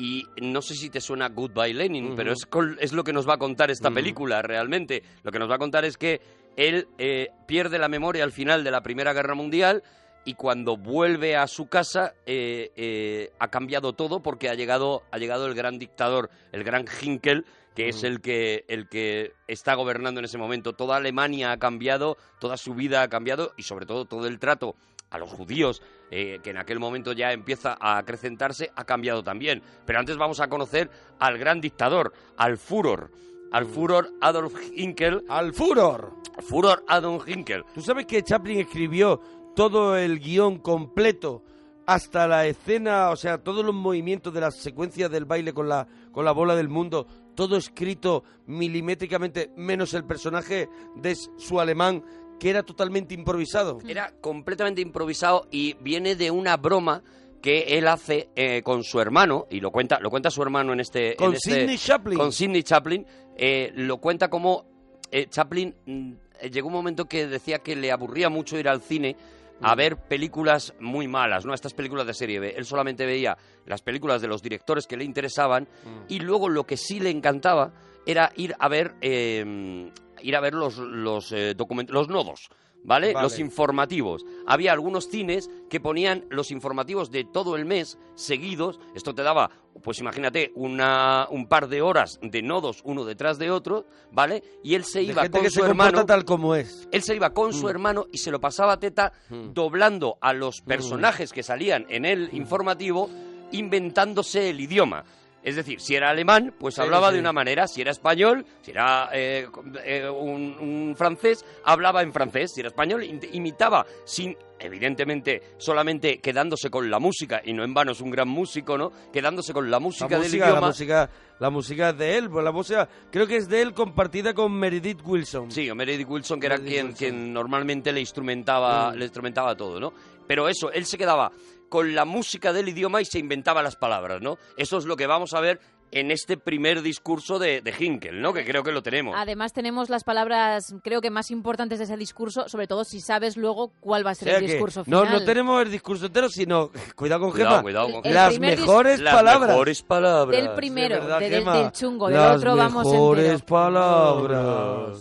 y no sé si te suena Goodbye Lenin, pero es, es lo que nos va a contar esta película realmente. Lo que nos va a contar es que él eh, pierde la memoria al final de la Primera Guerra Mundial y cuando vuelve a su casa eh, eh, ha cambiado todo porque ha llegado, ha llegado el gran dictador, el gran Hinkel, que es el que, el que está gobernando en ese momento. Toda Alemania ha cambiado, toda su vida ha cambiado y sobre todo todo el trato a los judíos, eh, que en aquel momento ya empieza a acrecentarse, ha cambiado también. Pero antes vamos a conocer al gran dictador, al Führer, al Führer Adolf Hinkel. Al furor. Führer Adolf Hinkel. ¿Tú sabes que Chaplin escribió todo el guion completo hasta la escena, o sea, todos los movimientos de las secuencias del baile con la, con la bola del mundo, todo escrito milimétricamente, menos el personaje de su alemán, que era totalmente improvisado? Era completamente improvisado y viene de una broma que él hace eh, con su hermano, y lo cuenta, lo cuenta su hermano en este... Con en este- Sidney Chaplin. Con Sidney Chaplin. eh, lo cuenta como eh, Chaplin mm, llegó un momento que decía que le aburría mucho ir al cine a ver películas muy malas, ¿no? Estas películas de serie B. Él solamente veía las películas de los directores que le interesaban Mm. y luego lo que sí le encantaba era ir a ver eh, ir a ver los los eh, document- los nodos. ¿Vale? Vale. Los informativos. Había algunos cines que ponían los informativos de todo el mes seguidos. Esto te daba, pues imagínate, una, un par de horas de nodos uno detrás de otro, ¿vale? Y él se De iba gente con que su se hermano. tal como es. Él se iba con su hermano y se lo pasaba a teta doblando a los personajes que salían en el informativo, inventándose el idioma. Es decir, si era alemán, pues Sí, hablaba sí. de una manera. Si era español, si era eh, eh, un, un francés, hablaba en francés. Si era español, im- imitaba sin, evidentemente, solamente quedándose con la música, y no en vano es un gran músico, ¿no? Quedándose con la música La del música, idioma. la música, la música es de él, pues la música creo que es de él compartida con Meredith Wilson. Sí, Meredith Wilson, que era Meredith quien, Wilson. quien normalmente le instrumentaba, Mm. le instrumentaba todo, ¿no? Pero eso, él se quedaba con la música del idioma y se inventaba las palabras, ¿no? Eso es lo que vamos a ver en este primer discurso de, de Hinkel, ¿no? Que creo que lo tenemos. Además tenemos las palabras, creo que más importantes de ese discurso, sobre todo si sabes luego cuál va a O ser sea el que discurso no, final. no tenemos el discurso entero, sino, cuidado con Cuidado, Gemma, cuidado con las mejores Las palabras. mejores palabras. Del primero, De verdad, de- del, Gemma, del chungo, del las otro vamos mejores entero. palabras.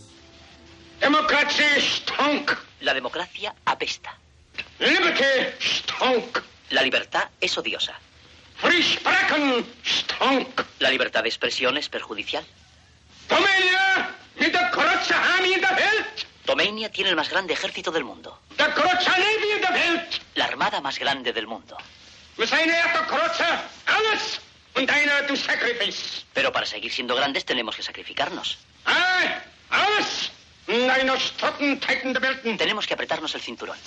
Democracy stunk. La democracia apesta. Liberty stunk. La libertad es odiosa. La libertad de expresión es perjudicial. Welt. Tomenia tiene el más grande ejército del mundo. La armada más grande del mundo. Er. Pero para seguir siendo grandes tenemos que sacrificarnos. Ah. Tenemos que apretarnos el cinturón.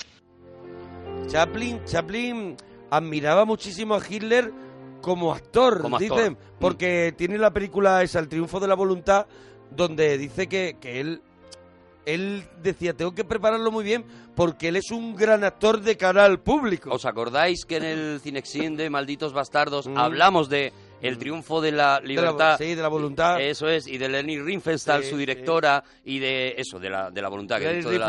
Chaplin, Chaplin admiraba muchísimo a Hitler como actor, Como actor. dicen, porque tiene la película esa, El triunfo de la voluntad, donde dice que, que él, él decía, tengo que prepararlo muy bien porque él es un gran actor de cara al público. ¿Os acordáis que en el Cinexin de Malditos Bastardos Mm. hablamos de el triunfo de la De la- libertad? sí, de la voluntad. Eso es, y de Leni Riefenstahl, Sí, su sí. directora, y de eso, de la, de la voluntad. que he Gary dicho, de la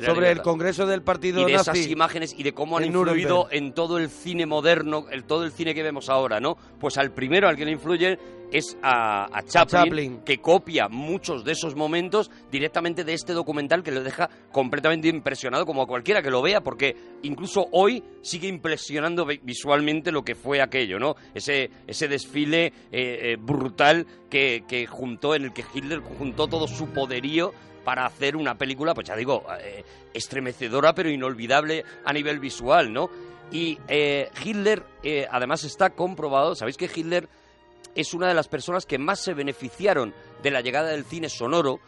sobre el congreso del partido y de nazi. esas imágenes y de cómo han en influido Nuremberg. en todo el cine moderno, el, todo el cine que vemos ahora, ¿no? Pues al primero al que le influye es a, a Chaplin, Chaplin. que copia muchos de esos momentos directamente de este documental que le deja completamente impresionado como a cualquiera que lo vea, porque incluso hoy sigue impresionando vi- visualmente lo que fue aquello, ¿no? Ese, ese desfile eh, eh, brutal que, que juntó, en el que Hitler juntó todo su poderío para hacer una película, pues ya digo, eh, estremecedora pero inolvidable a nivel visual, ¿no? Y eh, Hitler, eh, además está comprobado, ¿sabéis que Hitler es una de las personas que más se beneficiaron de la llegada del cine sonoro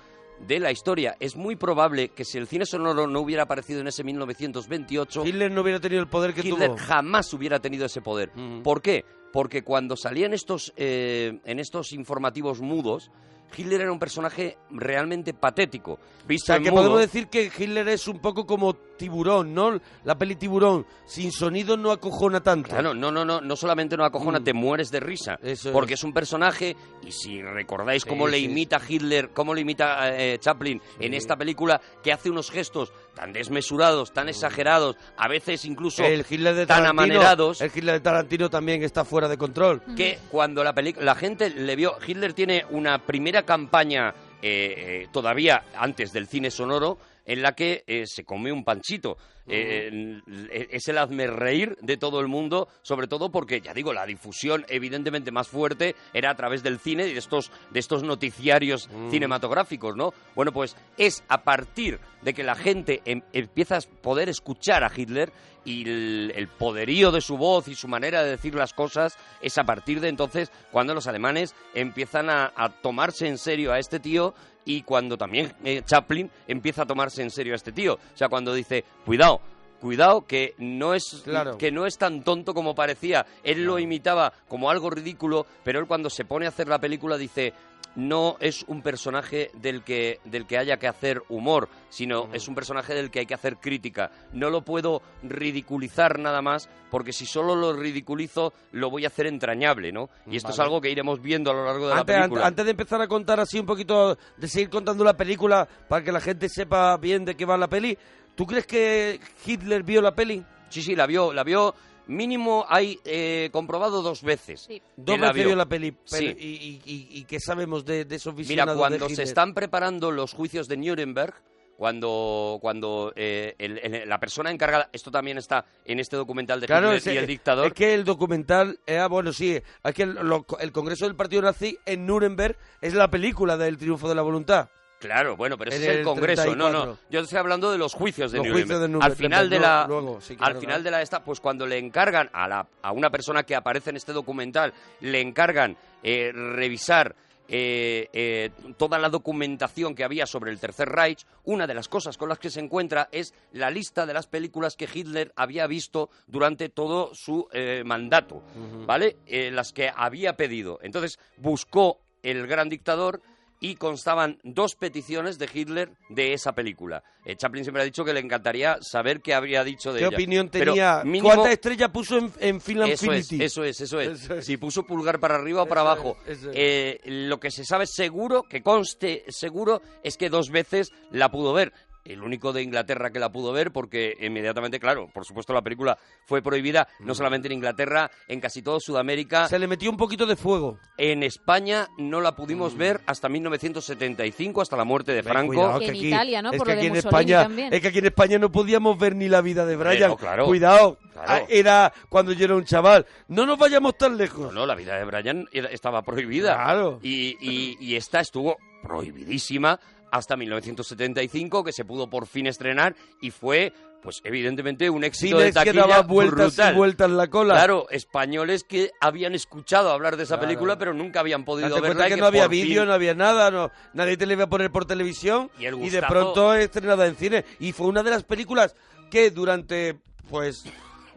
de la historia? Es muy probable que si el cine sonoro no hubiera aparecido en ese 1928, Hitler no hubiera tenido el poder que Hitler tuvo. jamás hubiera tenido ese poder. Ujú. ¿Por qué? Porque cuando salían estos, eh, en estos informativos mudos, Hitler era un personaje realmente patético. O Visto sea, en que mudo. podemos decir que Hitler es un poco como tiburón, ¿no? La peli tiburón sin sonido no acojona tanto. Claro, no, no, no, no solamente no acojona, te mueres de risa. Mm. Eso porque es. es un personaje, y si recordáis Sí, cómo le sí. imita Hitler, cómo le imita eh, Chaplin en esta película, que hace unos gestos tan desmesurados, tan exagerados, a veces incluso Mm. el Hitler de tan amanerados, El Hitler de Tarantino también está fuera de control. que cuando la, la gente le vio, Hitler tiene una primera campaña eh, eh, todavía antes del cine sonoro en la que eh, se come un panchito. Eh, eh, es el hazme reír de todo el mundo, sobre todo porque, ya digo, la difusión evidentemente más fuerte era a través del cine y de estos, de estos noticiarios cinematográficos, ¿no? Bueno, pues es a partir de que la gente em- empieza a poder escuchar a Hitler y el, el poderío de su voz y su manera de decir las cosas es a partir de entonces cuando los alemanes empiezan a, a tomarse en serio a este tío y cuando también eh, Chaplin empieza a tomarse en serio a este tío. O sea, cuando dice, cuidado, cuidado que no es Claro. que no es tan tonto como parecía. Él lo imitaba como algo ridículo, pero él cuando se pone a hacer la película dice no es un personaje del que del que haya que hacer humor, sino es un personaje del que hay que hacer crítica. No lo puedo ridiculizar nada más porque si solo lo ridiculizo lo voy a hacer entrañable, ¿no? Y esto es algo que iremos viendo a lo largo de la película. antes de empezar a contar así un poquito, de seguir contando la película para que la gente sepa bien de qué va la peli, ¿tú crees que Hitler vio la peli? Sí, sí, la vio, la vio mínimo hay eh, comprobado dos veces. Sí. Dos veces vio. vio la peli. pero- Sí. y, y- y- y qué sabemos de, de esos Mira, cuando de se están preparando los juicios de Nuremberg, cuando, cuando eh, el- el- la persona encargada, esto también está en este documental de Claro, Hitler es, y el dictador, es que el documental, eh, ah, bueno, sí, es que el, lo- el Congreso del Partido Nazi en Nuremberg es la película del triunfo de la voluntad. Claro, bueno, pero ese es el el Congreso, no, no. 34. Yo estoy hablando de los juicios de Los Nuremberg. juicios de Nuremberg, Al final de la, luego, sí, claro, al final claro. de la esta, pues cuando le encargan a la a una persona que aparece en este documental, le encargan eh, revisar eh, eh, toda la documentación que había sobre el Tercer Reich, una de las cosas con las que se encuentra es la lista de las películas que Hitler había visto durante todo su eh, mandato, ¿vale? Las que había pedido. Entonces buscó el gran dictador y constaban dos peticiones de Hitler de esa película. Eh, Chaplin siempre ha dicho que le encantaría saber qué habría dicho de ¿Qué ella. opinión Pero tenía? mínimo- ¿Cuántas estrellas puso en, en Film eso es, eso es, eso es. Eso es. Si puso pulgar para arriba o para Eso abajo. es. Eh, lo que se sabe seguro, que conste seguro, es que dos veces la pudo ver. El único de Inglaterra que la pudo ver, porque inmediatamente, claro, por supuesto la película fue prohibida, no Mm. solamente en Inglaterra, en casi todo Sudamérica. Se le metió un poquito de fuego. En España no la pudimos ver hasta 1975, hasta la muerte de Mm. Franco. cuidado, Y que en aquí- Italia, ¿no? Es Por que lo aquí de en España, también. es que aquí en España no podíamos ver ni la vida de Brian. claro. Cuidado. Claro. Ah, Era cuando yo era un chaval. No nos vayamos tan lejos. No, no, la vida de Brian era- estaba prohibida. Claro. Y, y- y esta estuvo prohibidísima hasta 1975, que se pudo por fin estrenar y fue, pues evidentemente, un éxito de Cines que taquilla daba vueltas brutal. y vueltas la cola. Claro, españoles que habían escuchado hablar de esa Claro. película, pero nunca habían podido Date verla. y que no había fin- vídeo, no había nada, no, nadie te le iba a poner por televisión Y el de gustazo- pronto estrenada en cine. Y fue una de las películas que durante, pues,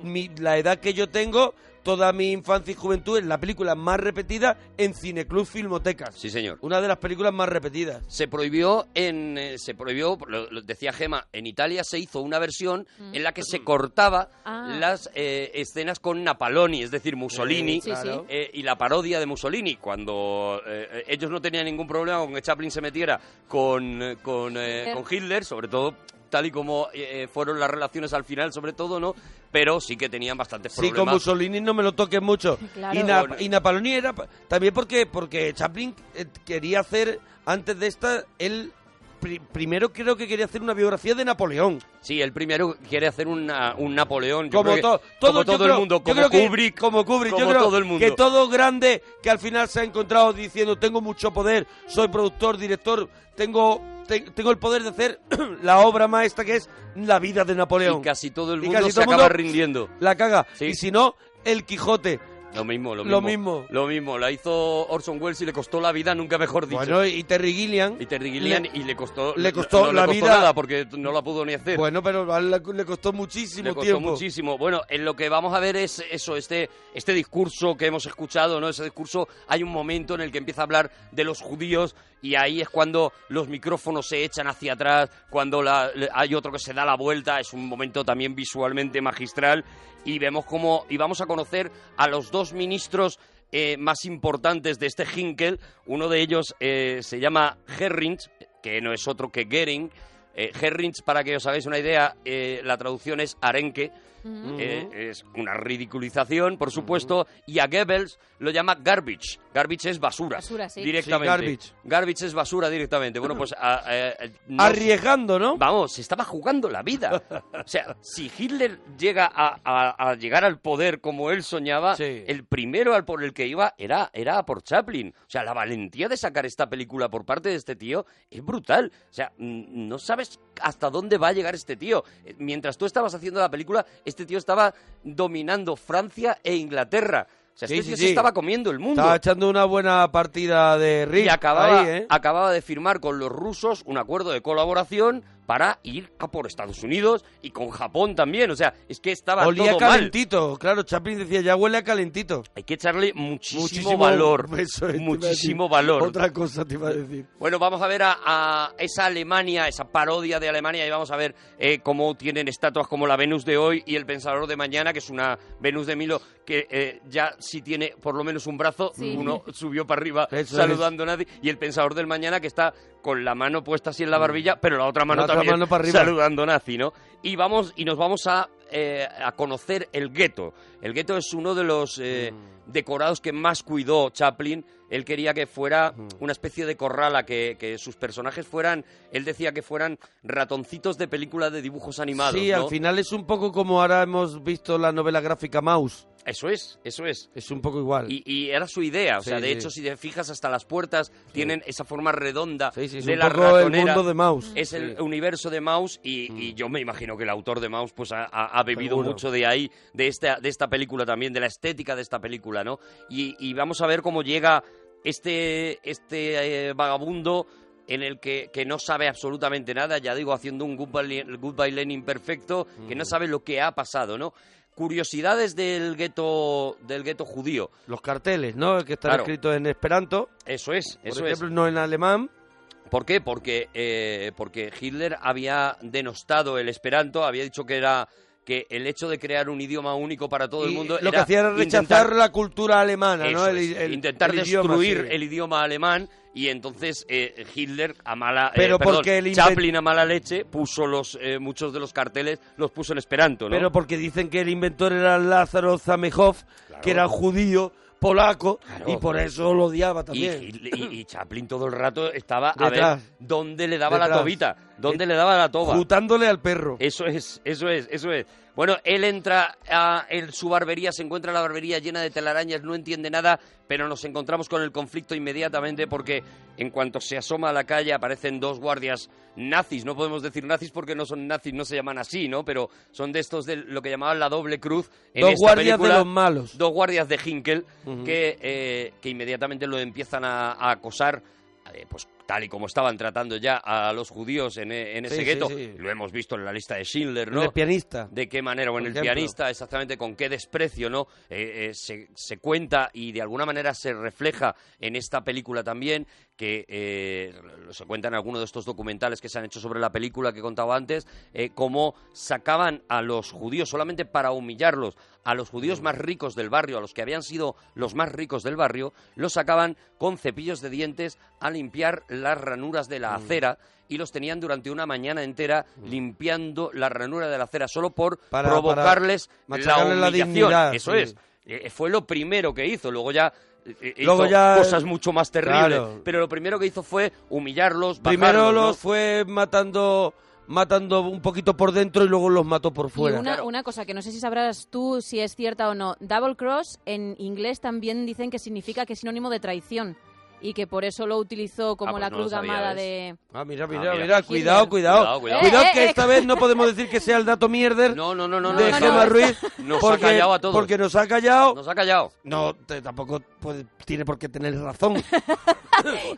mi- la edad que yo tengo, toda mi infancia y juventud, es la película más repetida en Cineclub Filmotecas. Sí, señor. Una de las películas más repetidas. Se prohibió en eh, se prohibió, lo, lo decía Gema, en Italia se hizo una versión en la que se cortaba Ah. las eh, escenas con Napaloni, es decir, Mussolini, Eh, Sí, sí. claro. eh, y la parodia de Mussolini, cuando ellos no tenían ningún problema con que Chaplin se metiera con, con, con Hitler, sobre todo tal y como eh, fueron las relaciones al final, sobre todo, ¿no? Pero sí que tenían bastantes Sí, con problemas. Mussolini no me lo toques mucho. Claro. Y, Na- y Napaloni era también porque porque Chaplin eh, quería hacer antes de esta él pri- primero creo que quería hacer una biografía de Napoleón. Sí, el primero quiere hacer una- un Napoleón. yo como creo que- to- como todo, el mundo, como creo que- Kubrick, como Kubrick, yo creo todo el mundo. que todo grande que al final se ha encontrado diciendo tengo mucho poder, soy productor, director, tengo te- tengo el poder de hacer la obra maestra que es la vida de Napoleón. Y casi todo el mundo se todo acaba mundo rindiendo. La caga. Sí. Y si no, el Quijote. Lo mismo, lo mismo. Lo mismo. Lo mismo. La hizo Orson Welles y le costó la vida, nunca mejor dicho. Bueno, y Terry Gilliam. y Terry Gilliam le- y le costó, le costó no la le costó vida. nada porque no la pudo ni hacer. Bueno, pero le costó muchísimo Le costó tiempo. muchísimo. Bueno, en lo que vamos a ver es eso, este, este discurso que hemos escuchado, ¿no? Ese discurso, hay un momento en el que empieza a hablar de los judíos y ahí es cuando los micrófonos se echan hacia atrás, cuando la- hay otro que se da la vuelta, es un momento también visualmente magistral y vemos cómo, y vamos a conocer a los dos ministros eh, más importantes de este Hinkel. Uno de ellos eh, se llama Herrings, que no es otro que Goering. Eh, Herrings, para que os hagáis una idea, eh, la traducción es arenque. Eh, es una ridiculización, por supuesto, y a Goebbels lo llama garbage. Garbage es basura. Basura, sí. Directamente. Sí, garbage. Garbage es basura directamente. Bueno, pues... a- a- no- Arriesgando, ¿no? Vamos, se estaba jugando la vida. O sea, si Hitler llega a, a- a llegar al poder como él soñaba, Sí. el primero al por el que iba era, era a por Chaplin. O sea, la valentía de sacar esta película por parte de este tío es brutal. O sea, no sabes hasta dónde va a llegar este tío. Eh, Mientras tú estabas haciendo la película, este tío estaba dominando Francia e Inglaterra. O sea, Sí, este sí, tío sí. se estaba comiendo el mundo. Estaba echando una buena partida de Rick. Y acababa, ahí, ¿eh? acababa de firmar con los rusos un acuerdo de colaboración para ir a por Estados Unidos y con Japón también. O sea, es que estaba Olía todo mal. calentito. Claro, Chaplin decía, ya huele a calentito. Hay que echarle muchísimo, Muchísimo valor. eso es, te iba a muchísimo valor. Otra cosa te iba a decir. Bueno, vamos a ver a, a esa Alemania, esa parodia de Alemania, y vamos a ver eh, cómo tienen estatuas como la Venus de hoy y el Pensador de mañana, que es una Venus de Milo que eh, ya si tiene por lo menos un brazo, Sí. uno subió para arriba Eso saludando a nadie, y el Pensador del mañana que está con la mano puesta así en la barbilla, pero la otra mano La otra también mano para arriba. saludando nazi, ¿no? Y vamos y nos vamos a, eh, a conocer el gueto. El gueto es uno de los eh, Mm. decorados que más cuidó Chaplin. Él quería que fuera Mm. una especie de corrala, que, que sus personajes fueran, él decía que fueran ratoncitos de película de dibujos animados. Sí, ¿no? al final es un poco como ahora hemos visto la novela gráfica Mouse. Eso es, eso es. Es un poco igual. Y, y era su idea, o sea, de sí. hecho, si te fijas, hasta las puertas tienen esa forma redonda es de un la poco el ratonera. mundo de Mouse. Es el. Mm. universo de Mouse y, y yo me imagino que el autor de Mouse pues ha, bebido Seguro. mucho de ahí, de esta, de esta película también, de la estética de esta película, ¿no? Y, y vamos a ver cómo llega este, este eh, vagabundo en el que, que no sabe absolutamente nada, ya digo, haciendo un Goodbye, goodbye Lenin perfecto, que Mm. no sabe lo que ha pasado, ¿no? Curiosidades del gueto del gueto judío. Los carteles, ¿no? Que están Claro. escritos en esperanto, Eso es, por eso ejemplo, es. no en alemán. ¿Por qué? Porque, eh, porque Hitler había denostado el esperanto, había dicho que era que el hecho de crear un idioma único para todo el mundo lo que hacía era rechazar intentar- la cultura alemana, ¿no? El- intentar el idioma, destruir sí. el idioma alemán y entonces eh, Hitler a mala eh, Pero perdón, porque el Chaplin a mala leche puso los eh, muchos de los carteles los puso en esperanto, ¿no? Pero porque dicen que el inventor era Lázaro Zamejov, que era judío, polaco, Claro. y por eso lo odiaba también. Y- y Chaplin todo el rato estaba a Detrás. ver dónde le daba la tobita, dónde le daba la toba. Jutándole al perro. Eso es, eso es, eso es. Bueno, él entra a, en su barbería, se encuentra la barbería llena de telarañas, no entiende nada, pero nos encontramos con el conflicto inmediatamente porque en cuanto se asoma a la calle aparecen dos guardias nazis. No podemos decir nazis porque no son nazis, no se llaman así, ¿no? Pero son de estos de lo que llamaban la doble cruz. En Dos esta guardias película, de los malos. Dos guardias de Hinkel que, eh, que inmediatamente lo empiezan a, a acosar. eh, pues tal y como estaban tratando ya a los judíos en, e- en ese Sí, gueto, sí. lo hemos visto en la lista de Schindler, En ¿no? El pianista. de qué manera, o en el ejemplo. pianista, exactamente con qué desprecio, ¿no? Eh, eh, se, se cuenta y de alguna manera se refleja en esta película también, que eh, se cuenta en alguno de estos documentales que se han hecho sobre la película que he contado antes, eh, cómo sacaban a los judíos solamente para humillarlos, a los Mm. judíos más ricos del barrio, a los que habían sido los más ricos del barrio, los sacaban con cepillos de dientes a limpiar las ranuras de Mm. la acera y los tenían durante una mañana entera limpiando la ranura de la acera solo por Para- provocarles para la humillación. dignidad, Eso sí. es. Eh, fue lo primero que hizo. Luego ya Luego hizo ya- cosas mucho más terribles. Claro. Pero lo primero que hizo fue humillarlos, Primero bajarlos, ¿no? los fue matando matando un poquito por dentro y luego los mató por Y fuera. una, Claro. una cosa que no sé si sabrás tú si es cierta o no. Double cross en inglés también dicen que significa que es sinónimo de traición. Y que por eso lo utilizó como pues la no cruz ¿ves? de... Ah, mira, Ah, mira, mira. mira, cuidado, cuidado. Cuidado, cuidado. Cuidado Eh, que eh, esta vez no podemos decir que sea el dato mierder No, no, no, no. de no, Gemma no. Ruiz. Nos porque, ha callado a todos. Porque nos ha callado. Nos ha callado. No, te- tampoco puede- tiene por qué tener razón.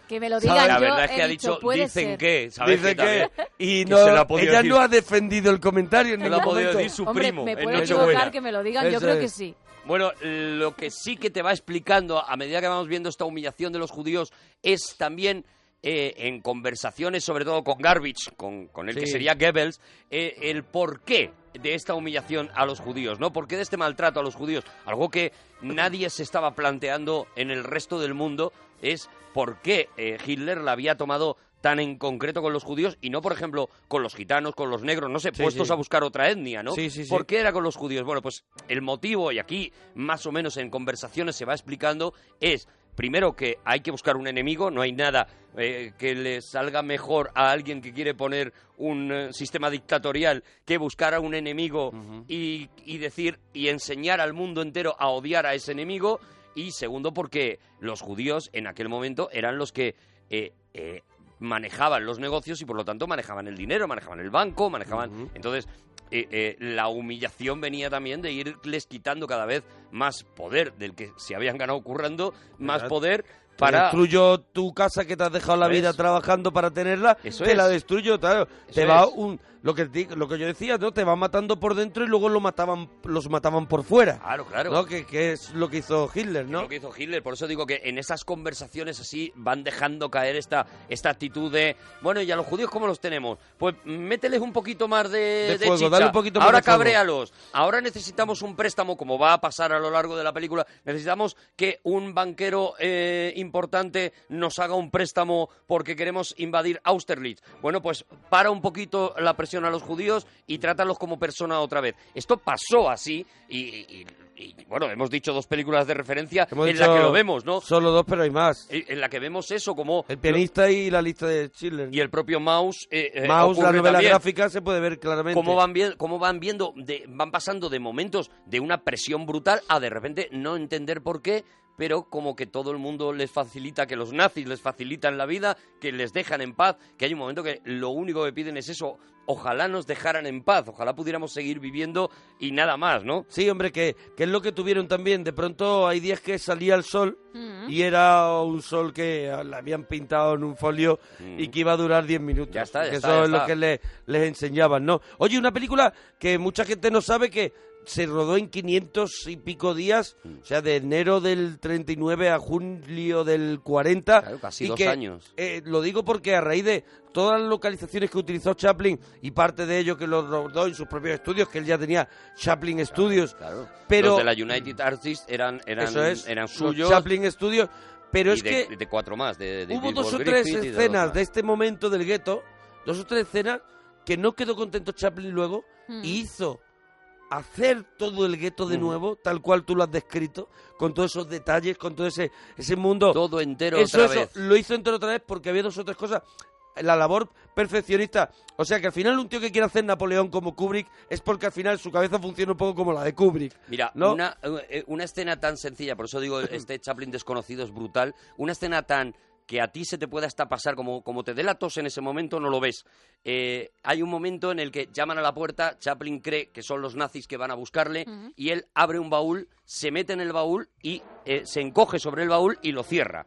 Que me lo ¿Sabes? digan La yo, verdad es que ha dicho, dicen ser. que, ¿sabes? Dice que, y que no, podido ella decir. no ha defendido el comentario en Se lo ha podido decir su Hombre, primo me puedo equivocar, que me lo digan, yo creo que sí. Bueno, lo que sí que te va explicando a medida que vamos viendo esta humillación de los judíos es también eh, en conversaciones, sobre todo con Garbage, con, con el que sería Goebbels, eh, el porqué de esta humillación a los judíos, ¿no? ¿Por qué de este maltrato a los judíos? Algo que nadie se estaba planteando en el resto del mundo es por qué eh, Hitler la había tomado tan en concreto con los judíos y no, por ejemplo, con los gitanos, con los negros, no sé, Sí, puestos sí. a buscar otra etnia, ¿no? Sí, sí, sí. ¿Por qué era con los judíos? Bueno, pues el motivo, y aquí más o menos en conversaciones se va explicando, es primero que hay que buscar un enemigo, no hay nada eh, que le salga mejor a alguien que quiere poner un eh, sistema dictatorial que buscar a un enemigo y, y decir y enseñar al mundo entero a odiar a ese enemigo. Y segundo, porque los judíos en aquel momento eran los que eh, eh, manejaban los negocios y por lo tanto manejaban el dinero, manejaban el banco, manejaban... Entonces, eh, eh, la humillación venía también de irles quitando cada vez más poder del que se habían ganado currando, más poder para... destruyo tu casa que te has dejado la ¿Ves? vida trabajando para tenerla, Eso te la es. destruyo, claro. te va es. un lo que lo que yo decía, ¿no? Te va matando por dentro y luego lo mataban los mataban por fuera. Claro, claro. ¿No? Que, que es lo que hizo Hitler, Es ¿no? lo que hizo Hitler, por eso digo que en esas conversaciones así van dejando caer esta, esta actitud de, bueno, ¿y a los judíos cómo los tenemos? Pues mételes un poquito más de, De de fuego, chicha. dale un poquito más Ahora de fuego. cabréalos. Ahora necesitamos un préstamo, como va a pasar a lo largo de la película, necesitamos que un banquero eh, importante nos haga un préstamo porque queremos invadir Austerlitz. Bueno, pues para un poquito la presión a los judíos y trátalos como persona otra vez. Esto pasó así y, y- y, bueno, hemos dicho dos películas de referencia Hemos en la que lo vemos, ¿no? Solo dos, pero hay más. En la que vemos eso, como... El pianista y la lista de Schiller. Y el propio Mouse... eh, eh, Mouse, la novela también. gráfica se puede ver claramente. Cómo van, cómo van viendo, de- van pasando de momentos de una presión brutal a de repente no entender por qué, pero como que todo el mundo les facilita, que los nazis les facilitan la vida, que les dejan en paz, que hay un momento que lo único que piden es eso, ojalá nos dejaran en paz, ojalá pudiéramos seguir viviendo y nada más, ¿no? Sí, hombre, que, que es lo que tuvieron también. De pronto hay días que salía el sol Mm. y era un sol que le habían pintado en un folio y que iba a durar 10 minutos. Mm. Ya está, ya Que está, Eso ya es lo que le- les enseñaban, ¿no? Oye, una película que mucha gente no sabe que se rodó en 500 y pico días, Mm. o sea, de enero del 39 a julio del 40. Claro, casi y dos que, años. eh, lo digo porque a raíz de todas las localizaciones que utilizó Chaplin y parte de ello que lo rodó en sus propios estudios, que él ya tenía Chaplin Studios, Claro. pero Los de la United Artists eran, eran, eso es, eran suyos Chaplin Studios, pero y es de, que de cuatro más, de, de hubo dos o tres Griffith y de escenas de este momento del gueto, dos o tres escenas que no quedó contento Chaplin luego Mm. y hizo hacer todo el gueto de Mm. nuevo, tal cual tú lo has descrito, con todos esos detalles, con todo ese, ese mundo. Todo entero eso, otra eso, vez. lo hizo entero otra vez porque había dos o tres cosas. La labor perfeccionista. O sea que al final un tío que quiere hacer Napoleón como Kubrick es porque al final su cabeza funciona un poco como la de Kubrick. Mira, ¿no? una, eh, una escena tan sencilla, por eso digo, este Chaplin desconocido es brutal, una escena tan que a ti se te pueda hasta pasar, como, como te dé la tos en ese momento, no lo ves. Eh, hay un momento en el que llaman a la puerta, Chaplin cree que son los nazis que van a buscarle, y él abre un baúl, se mete en el baúl y eh, se encoge sobre el baúl y lo cierra.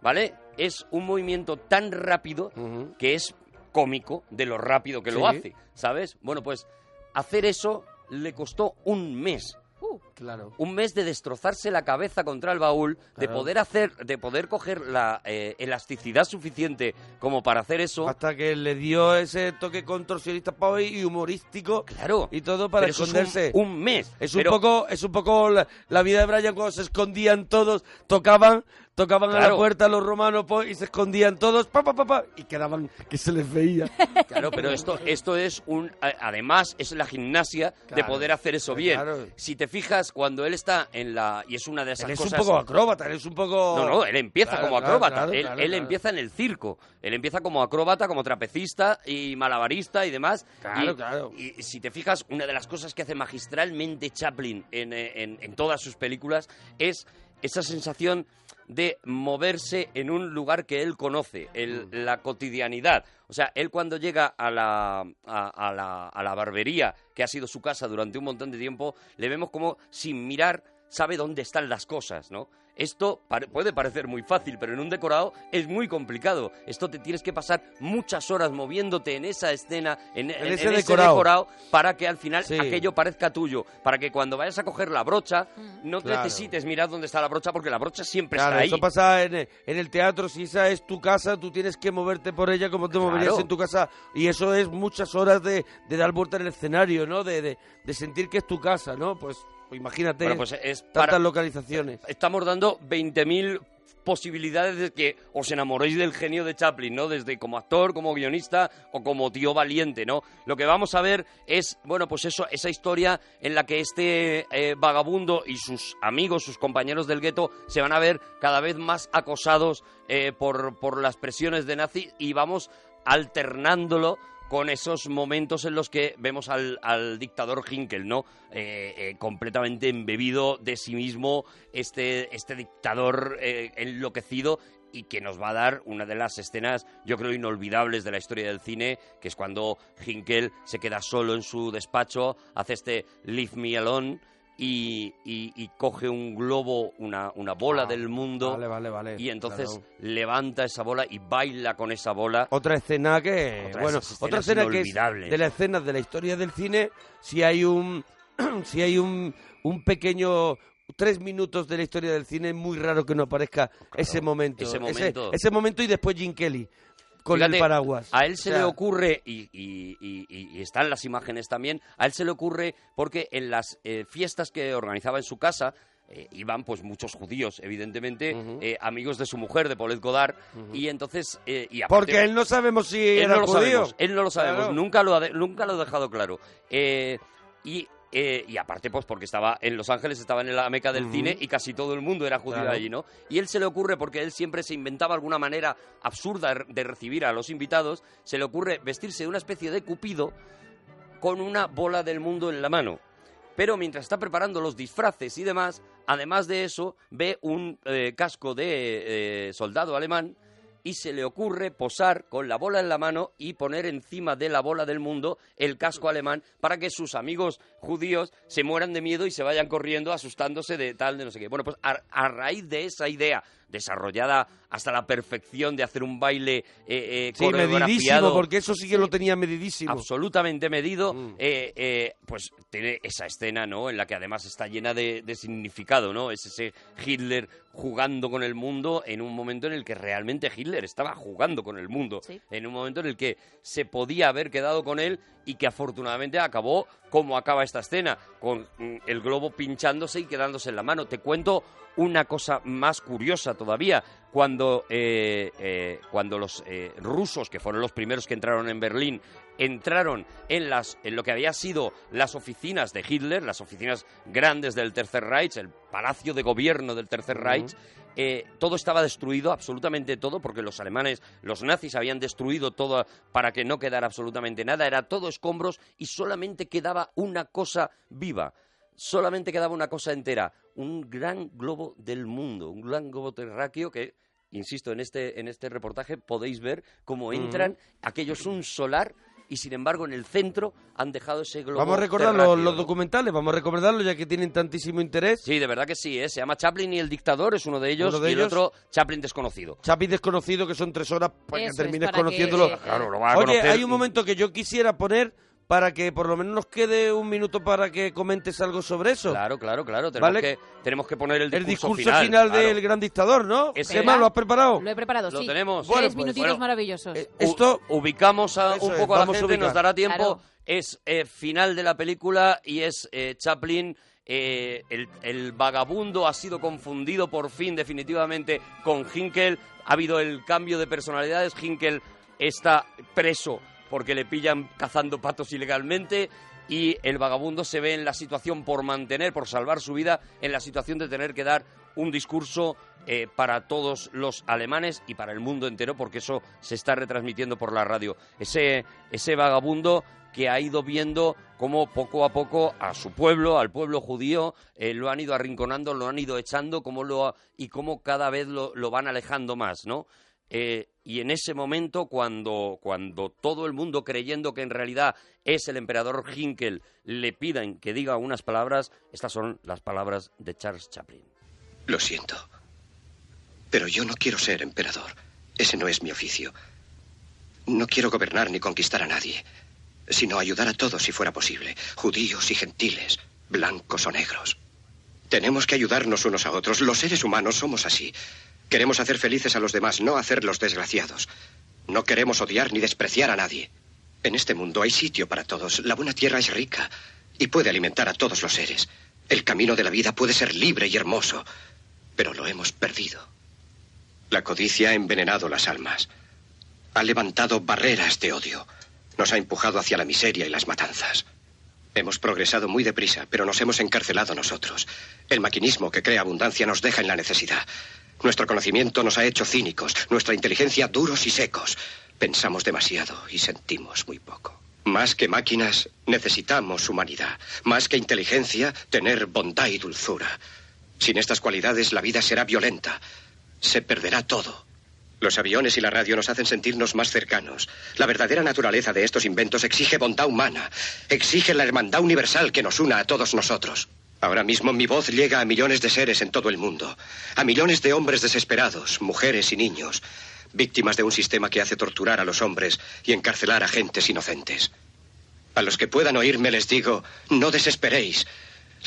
¿Vale? Es un movimiento tan rápido que es cómico de lo rápido que lo hace, ¿sabes? Bueno, pues hacer eso le costó un mes. Uh, Claro. Un mes de destrozarse la cabeza contra el baúl, de Claro. poder hacer, de poder coger la eh, elasticidad suficiente como para hacer eso. Hasta que le dio ese toque contorsionista y humorístico Claro. y todo para eso es un- esconderse. un, mes. Es un Pero- poco, es un poco la, la vida de Brian cuando se escondían todos, tocaban, tocaban a la Claro. puerta los romanos pues, y se escondían todos, pa, pa, pa, pa, y quedaban que se les veía. Claro, pero esto, esto es un. Además, es la gimnasia de Claro, poder hacer eso bien. claro. Si te fijas, cuando él está en la. Y es una de esas Él es cosas. un poco acróbata, él es un poco... No, no, él empieza Claro, como acróbata. claro, él claro, él claro. empieza en el circo. Él empieza como acróbata, como trapecista y malabarista y demás. Claro, y, claro. Y si te fijas, una de las cosas que hace magistralmente Chaplin en, en- en todas sus películas es esa sensación de moverse en un lugar que él conoce, el- la cotidianidad. O sea, él cuando llega a la, a, la, a la barbería, que ha sido su casa durante un montón de tiempo, le vemos como sin mirar sabe dónde están las cosas, ¿no? Esto puede parecer muy fácil, pero en un decorado es muy complicado. Esto te tienes que pasar muchas horas moviéndote en esa escena, en, en- en ese decorado. decorado, para que al final Sí. aquello parezca tuyo. Para que cuando vayas a coger la brocha, no Claro. necesites mirar dónde está la brocha, porque la brocha siempre Claro, está ahí. eso pasa en el, en el teatro. Si esa es tu casa, tú tienes que moverte por ella como te moverías Claro. en tu casa. Y eso es muchas horas de, de dar vuelta en el escenario, ¿no? De, de, de sentir que es tu casa, ¿no? Pues, pues imagínate Bueno, pues es tantas para- localizaciones. Estamos dando 20.000 posibilidades de que os enamoréis del genio de Chaplin, ¿no? Desde como actor, como guionista o como tío valiente, ¿no? Lo que vamos a ver es, bueno, pues eso, esa historia en la que este eh, vagabundo y sus amigos, sus compañeros del gueto, se van a ver cada vez más acosados eh, por, por las presiones de nazi y vamos alternándolo con esos momentos en los que vemos al, al dictador Hinkel, ¿no? Eh, eh, completamente embebido de sí mismo, este, este dictador eh, enloquecido y que nos va a dar una de las escenas, yo creo, inolvidables de la historia del cine, que es cuando Hinkel se queda solo en su despacho, hace este Leave Me Alone y, y- y coge un globo, una, una bola Ah, del mundo, Vale, vale, vale. y entonces Claro. levanta esa bola y baila con esa bola. Otra escena que, Otra bueno, esas otra escena que es de las escenas de la historia del cine, si hay un, si hay un, un pequeño tres minutos de la historia del cine, es muy raro que no aparezca ese momento, ese momento. ese, momento y después Jim Kelly con Fíjate, el paraguas. A él se O sea, le ocurre, y, y- y- y- y están las imágenes también, a él se le ocurre porque en las eh, fiestas que organizaba en su casa, eh, iban pues muchos judíos, evidentemente, eh, amigos de su mujer, de Paulette Godard, y entonces... eh, y aparte- Porque él no sabemos si él era no lo judío. sabemos, él no lo sabemos, Claro. nunca, lo ha de- nunca lo ha dejado claro. Y, eh, y aparte, pues porque estaba en Los Ángeles, estaba en la meca del cine y casi todo el mundo era judío Claro. allí, ¿no? Y él se le ocurre, porque él siempre se inventaba alguna manera absurda de- de recibir a los invitados, se le ocurre vestirse de una especie de cupido con una bola del mundo en la mano. Pero mientras está preparando los disfraces y demás, además de eso, ve un eh, casco de eh, soldado alemán y se le ocurre posar con la bola en la mano y poner encima de la bola del mundo el casco alemán para que sus amigos judíos se mueran de miedo y se vayan corriendo asustándose de tal, de no sé qué. Bueno, pues a, a raíz de esa idea desarrollada hasta la perfección de hacer un baile eh, eh, Sí, medidísimo, porque eso sí que lo tenía medidísimo. absolutamente medido, Mm. eh, eh, pues tiene esa escena, ¿no? En la que además está llena de, de significado, ¿no? Es ese Hitler jugando con el mundo en un momento en el que realmente Hitler estaba jugando con el mundo, Sí. en un momento en el que se podía haber quedado con él y que afortunadamente acabó como acaba esta escena, con mm, el globo pinchándose y quedándose en la mano. Te cuento una cosa más curiosa todavía. Cuando, eh, eh, cuando los eh, rusos, que fueron los primeros que entraron en Berlín, entraron en, las, en lo que había sido las oficinas de Hitler, las oficinas grandes del Tercer Reich, el palacio de gobierno del Tercer Reich, eh, todo estaba destruido, absolutamente todo, porque los alemanes, los nazis habían destruido todo para que no quedara absolutamente nada, era todo escombros y solamente quedaba una cosa viva, solamente quedaba una cosa entera, un gran globo del mundo, un gran globo terráqueo que, insisto, en este, en este reportaje podéis ver cómo entran, aquello es un solar y sin embargo en el centro han dejado ese globo Vamos a recordar los, documentales, vamos a recordarlos ya que tienen tantísimo interés. Sí, de verdad que sí, ¿eh? se llama Chaplin y el dictador, es uno de ellos, Uno de y el otro Chaplin desconocido. Chapi desconocido, que son tres horas para que Eso termines para que- conociéndolo. eh, Claro, lo va a Oye, conocer. hay un momento que yo quisiera poner para que por lo menos nos quede un minuto para que comentes algo sobre eso. Claro, claro, claro. Tenemos, Vale. que, tenemos que poner el El discurso, discurso final, claro. del gran dictador, ¿no? Ese- ¿Qué más lo has preparado? Lo he preparado, Lo sí. tenemos. Tres Bueno, pues, minutitos bueno. maravillosos. Eh, esto ubicamos a- un es, poco a la a gente, ubicar. nos dará tiempo. Claro. Es eh, final de la película y es eh, Chaplin. eh, el, el vagabundo ha sido confundido por fin definitivamente con Hinkel. Ha habido el cambio de personalidades. Hinkel está preso porque le pillan cazando patos ilegalmente y el vagabundo se ve en la situación por mantener, por salvar su vida, en la situación de tener que dar un discurso eh, para todos los alemanes y para el mundo entero, porque eso se está retransmitiendo por la radio. Ese, ese vagabundo que ha ido viendo cómo poco a poco a su pueblo, al pueblo judío, eh, lo han ido arrinconando, lo han ido echando cómo lo, y cómo cada vez lo, lo van alejando más, ¿no? Eh, y en ese momento, cuando, cuando todo el mundo, creyendo que en realidad es el emperador Hinkel, le pidan que diga unas palabras, estas son las palabras de Charles Chaplin. Lo siento. Pero yo no quiero ser emperador. Ese no es mi oficio. No quiero gobernar ni conquistar a nadie, sino ayudar a todos si fuera posible, judíos y gentiles, blancos o negros. Tenemos que ayudarnos unos a otros. Los seres humanos somos así. Queremos hacer felices a los demás, no hacerlos desgraciados. No queremos odiar ni despreciar a nadie. En este mundo hay sitio para todos. La buena tierra es rica y puede alimentar a todos los seres. El camino de la vida puede ser libre y hermoso, pero lo hemos perdido. La codicia ha envenenado las almas. Ha levantado barreras de odio. Nos ha empujado hacia la miseria y las matanzas. Hemos progresado muy deprisa, pero nos hemos encarcelado nosotros. El maquinismo que crea abundancia nos deja en la necesidad. Nuestro conocimiento nos ha hecho cínicos, nuestra inteligencia duros y secos. Pensamos demasiado y sentimos muy poco. Más que máquinas, necesitamos humanidad. Más que inteligencia, tener bondad y dulzura. Sin estas cualidades, la vida será violenta. Se perderá todo. Los aviones y la radio nos hacen sentirnos más cercanos. La verdadera naturaleza de estos inventos exige bondad humana, exige la hermandad universal que nos una a todos nosotros. Ahora mismo mi voz llega a millones de seres en todo el mundo, a millones de hombres desesperados, mujeres y niños, víctimas de un sistema que hace torturar a los hombres y encarcelar a gentes inocentes. A los que puedan oírme les digo, no desesperéis.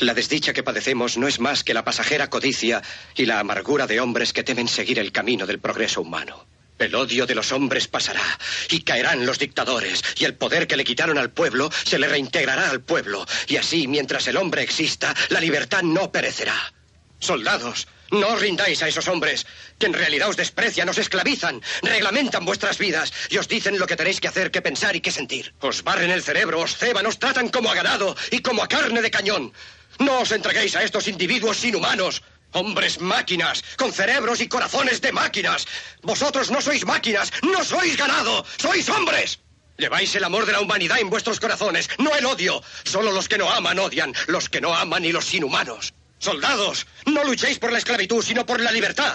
La desdicha que padecemos no es más que la pasajera codicia y la amargura de hombres que temen seguir el camino del progreso humano. El odio de los hombres pasará y caerán los dictadores y el poder que le quitaron al pueblo se le reintegrará al pueblo y así mientras el hombre exista la libertad no perecerá. Soldados, no os rindáis a esos hombres, que en realidad os desprecian, os esclavizan, reglamentan vuestras vidas y os dicen lo que tenéis que hacer, que pensar y que sentir. Os barren el cerebro, os ceban, os tratan como a ganado y como a carne de cañón. No os entreguéis a estos individuos inhumanos. Hombres máquinas, con cerebros y corazones de máquinas. Vosotros no sois máquinas, no sois ganado, sois hombres. Lleváis el amor de la humanidad en vuestros corazones, no el odio. Solo los que no aman odian, los que no aman y los inhumanos. Soldados, no luchéis por la esclavitud, sino por la libertad.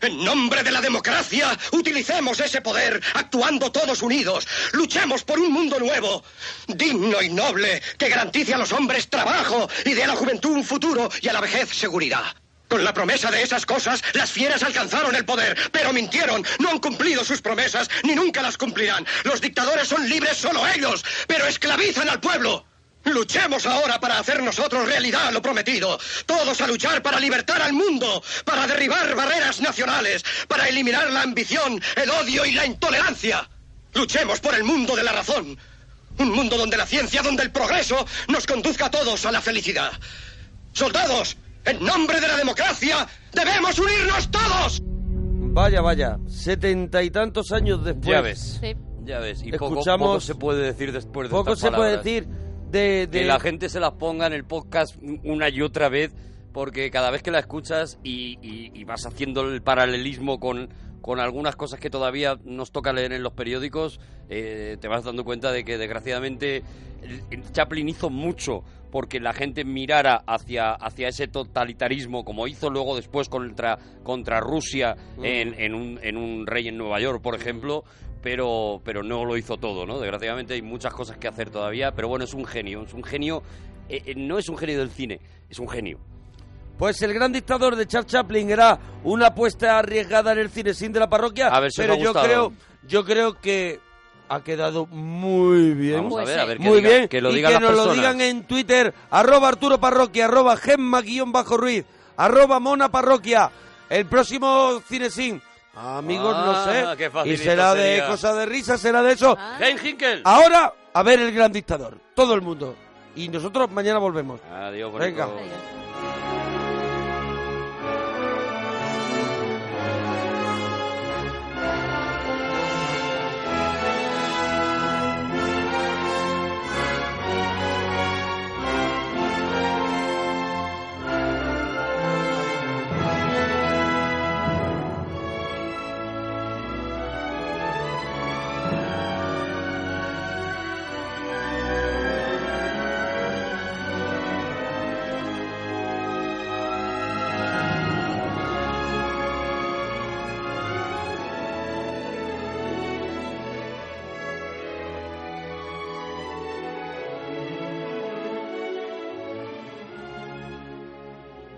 En nombre de la democracia, utilicemos ese poder, actuando todos unidos. Luchemos por un mundo nuevo, digno y noble, que garantice a los hombres trabajo y dé a la juventud un futuro y a la vejez seguridad. Con la promesa de esas cosas, las fieras alcanzaron el poder, pero mintieron, no han cumplido sus promesas, ni nunca las cumplirán. Los dictadores son libres solo ellos, pero esclavizan al pueblo. Luchemos ahora para hacer nosotros realidad lo prometido. Todos a luchar para libertar al mundo, para derribar barreras nacionales, para eliminar la ambición, el odio y la intolerancia. Luchemos por el mundo de la razón. Un mundo donde la ciencia, donde el progreso nos conduzca a todos a la felicidad. Soldados, en nombre de la democracia, debemos unirnos todos. Vaya, vaya, setenta y tantos años después. Ya ves. Sí. Ya ves, y Escuchamos- poco se puede decir después de Poco estas se puede decir de, de- que la gente se las ponga en el podcast una y otra vez, porque cada vez que la escuchas y, y- y vas haciendo el paralelismo con, con algunas cosas que todavía nos toca leer en los periódicos, eh, te vas dando cuenta de que desgraciadamente Chaplin hizo mucho porque la gente mirara hacia, hacia ese totalitarismo, como hizo luego después contra, contra Rusia en, en un, en un rey en Nueva York, por ejemplo, pero, pero no lo hizo todo, ¿no? Desgraciadamente hay muchas cosas que hacer todavía, pero bueno, es un genio, es un genio, eh, eh, no es un genio del cine, es un genio. Pues el gran dictador de Charles Chaplin era una apuesta arriesgada en el cine sin de la parroquia, A ver si pero yo creo, yo creo que ha quedado muy bien. Vamos a Pues ver, a ver que, Muy diga- bien, que lo y digan que las nos lo digan en Twitter, arroba Arturo Parroquia, arroba Gemma guion bajo Ruiz, arroba Mona Parroquia, el próximo Cinesin, amigos, Ah, no sé, qué y será de cosa de risa, será de eso. Ah. Ahora, a ver el gran dictador, todo el mundo, y nosotros mañana volvemos. Adiós, Venga. Adiós.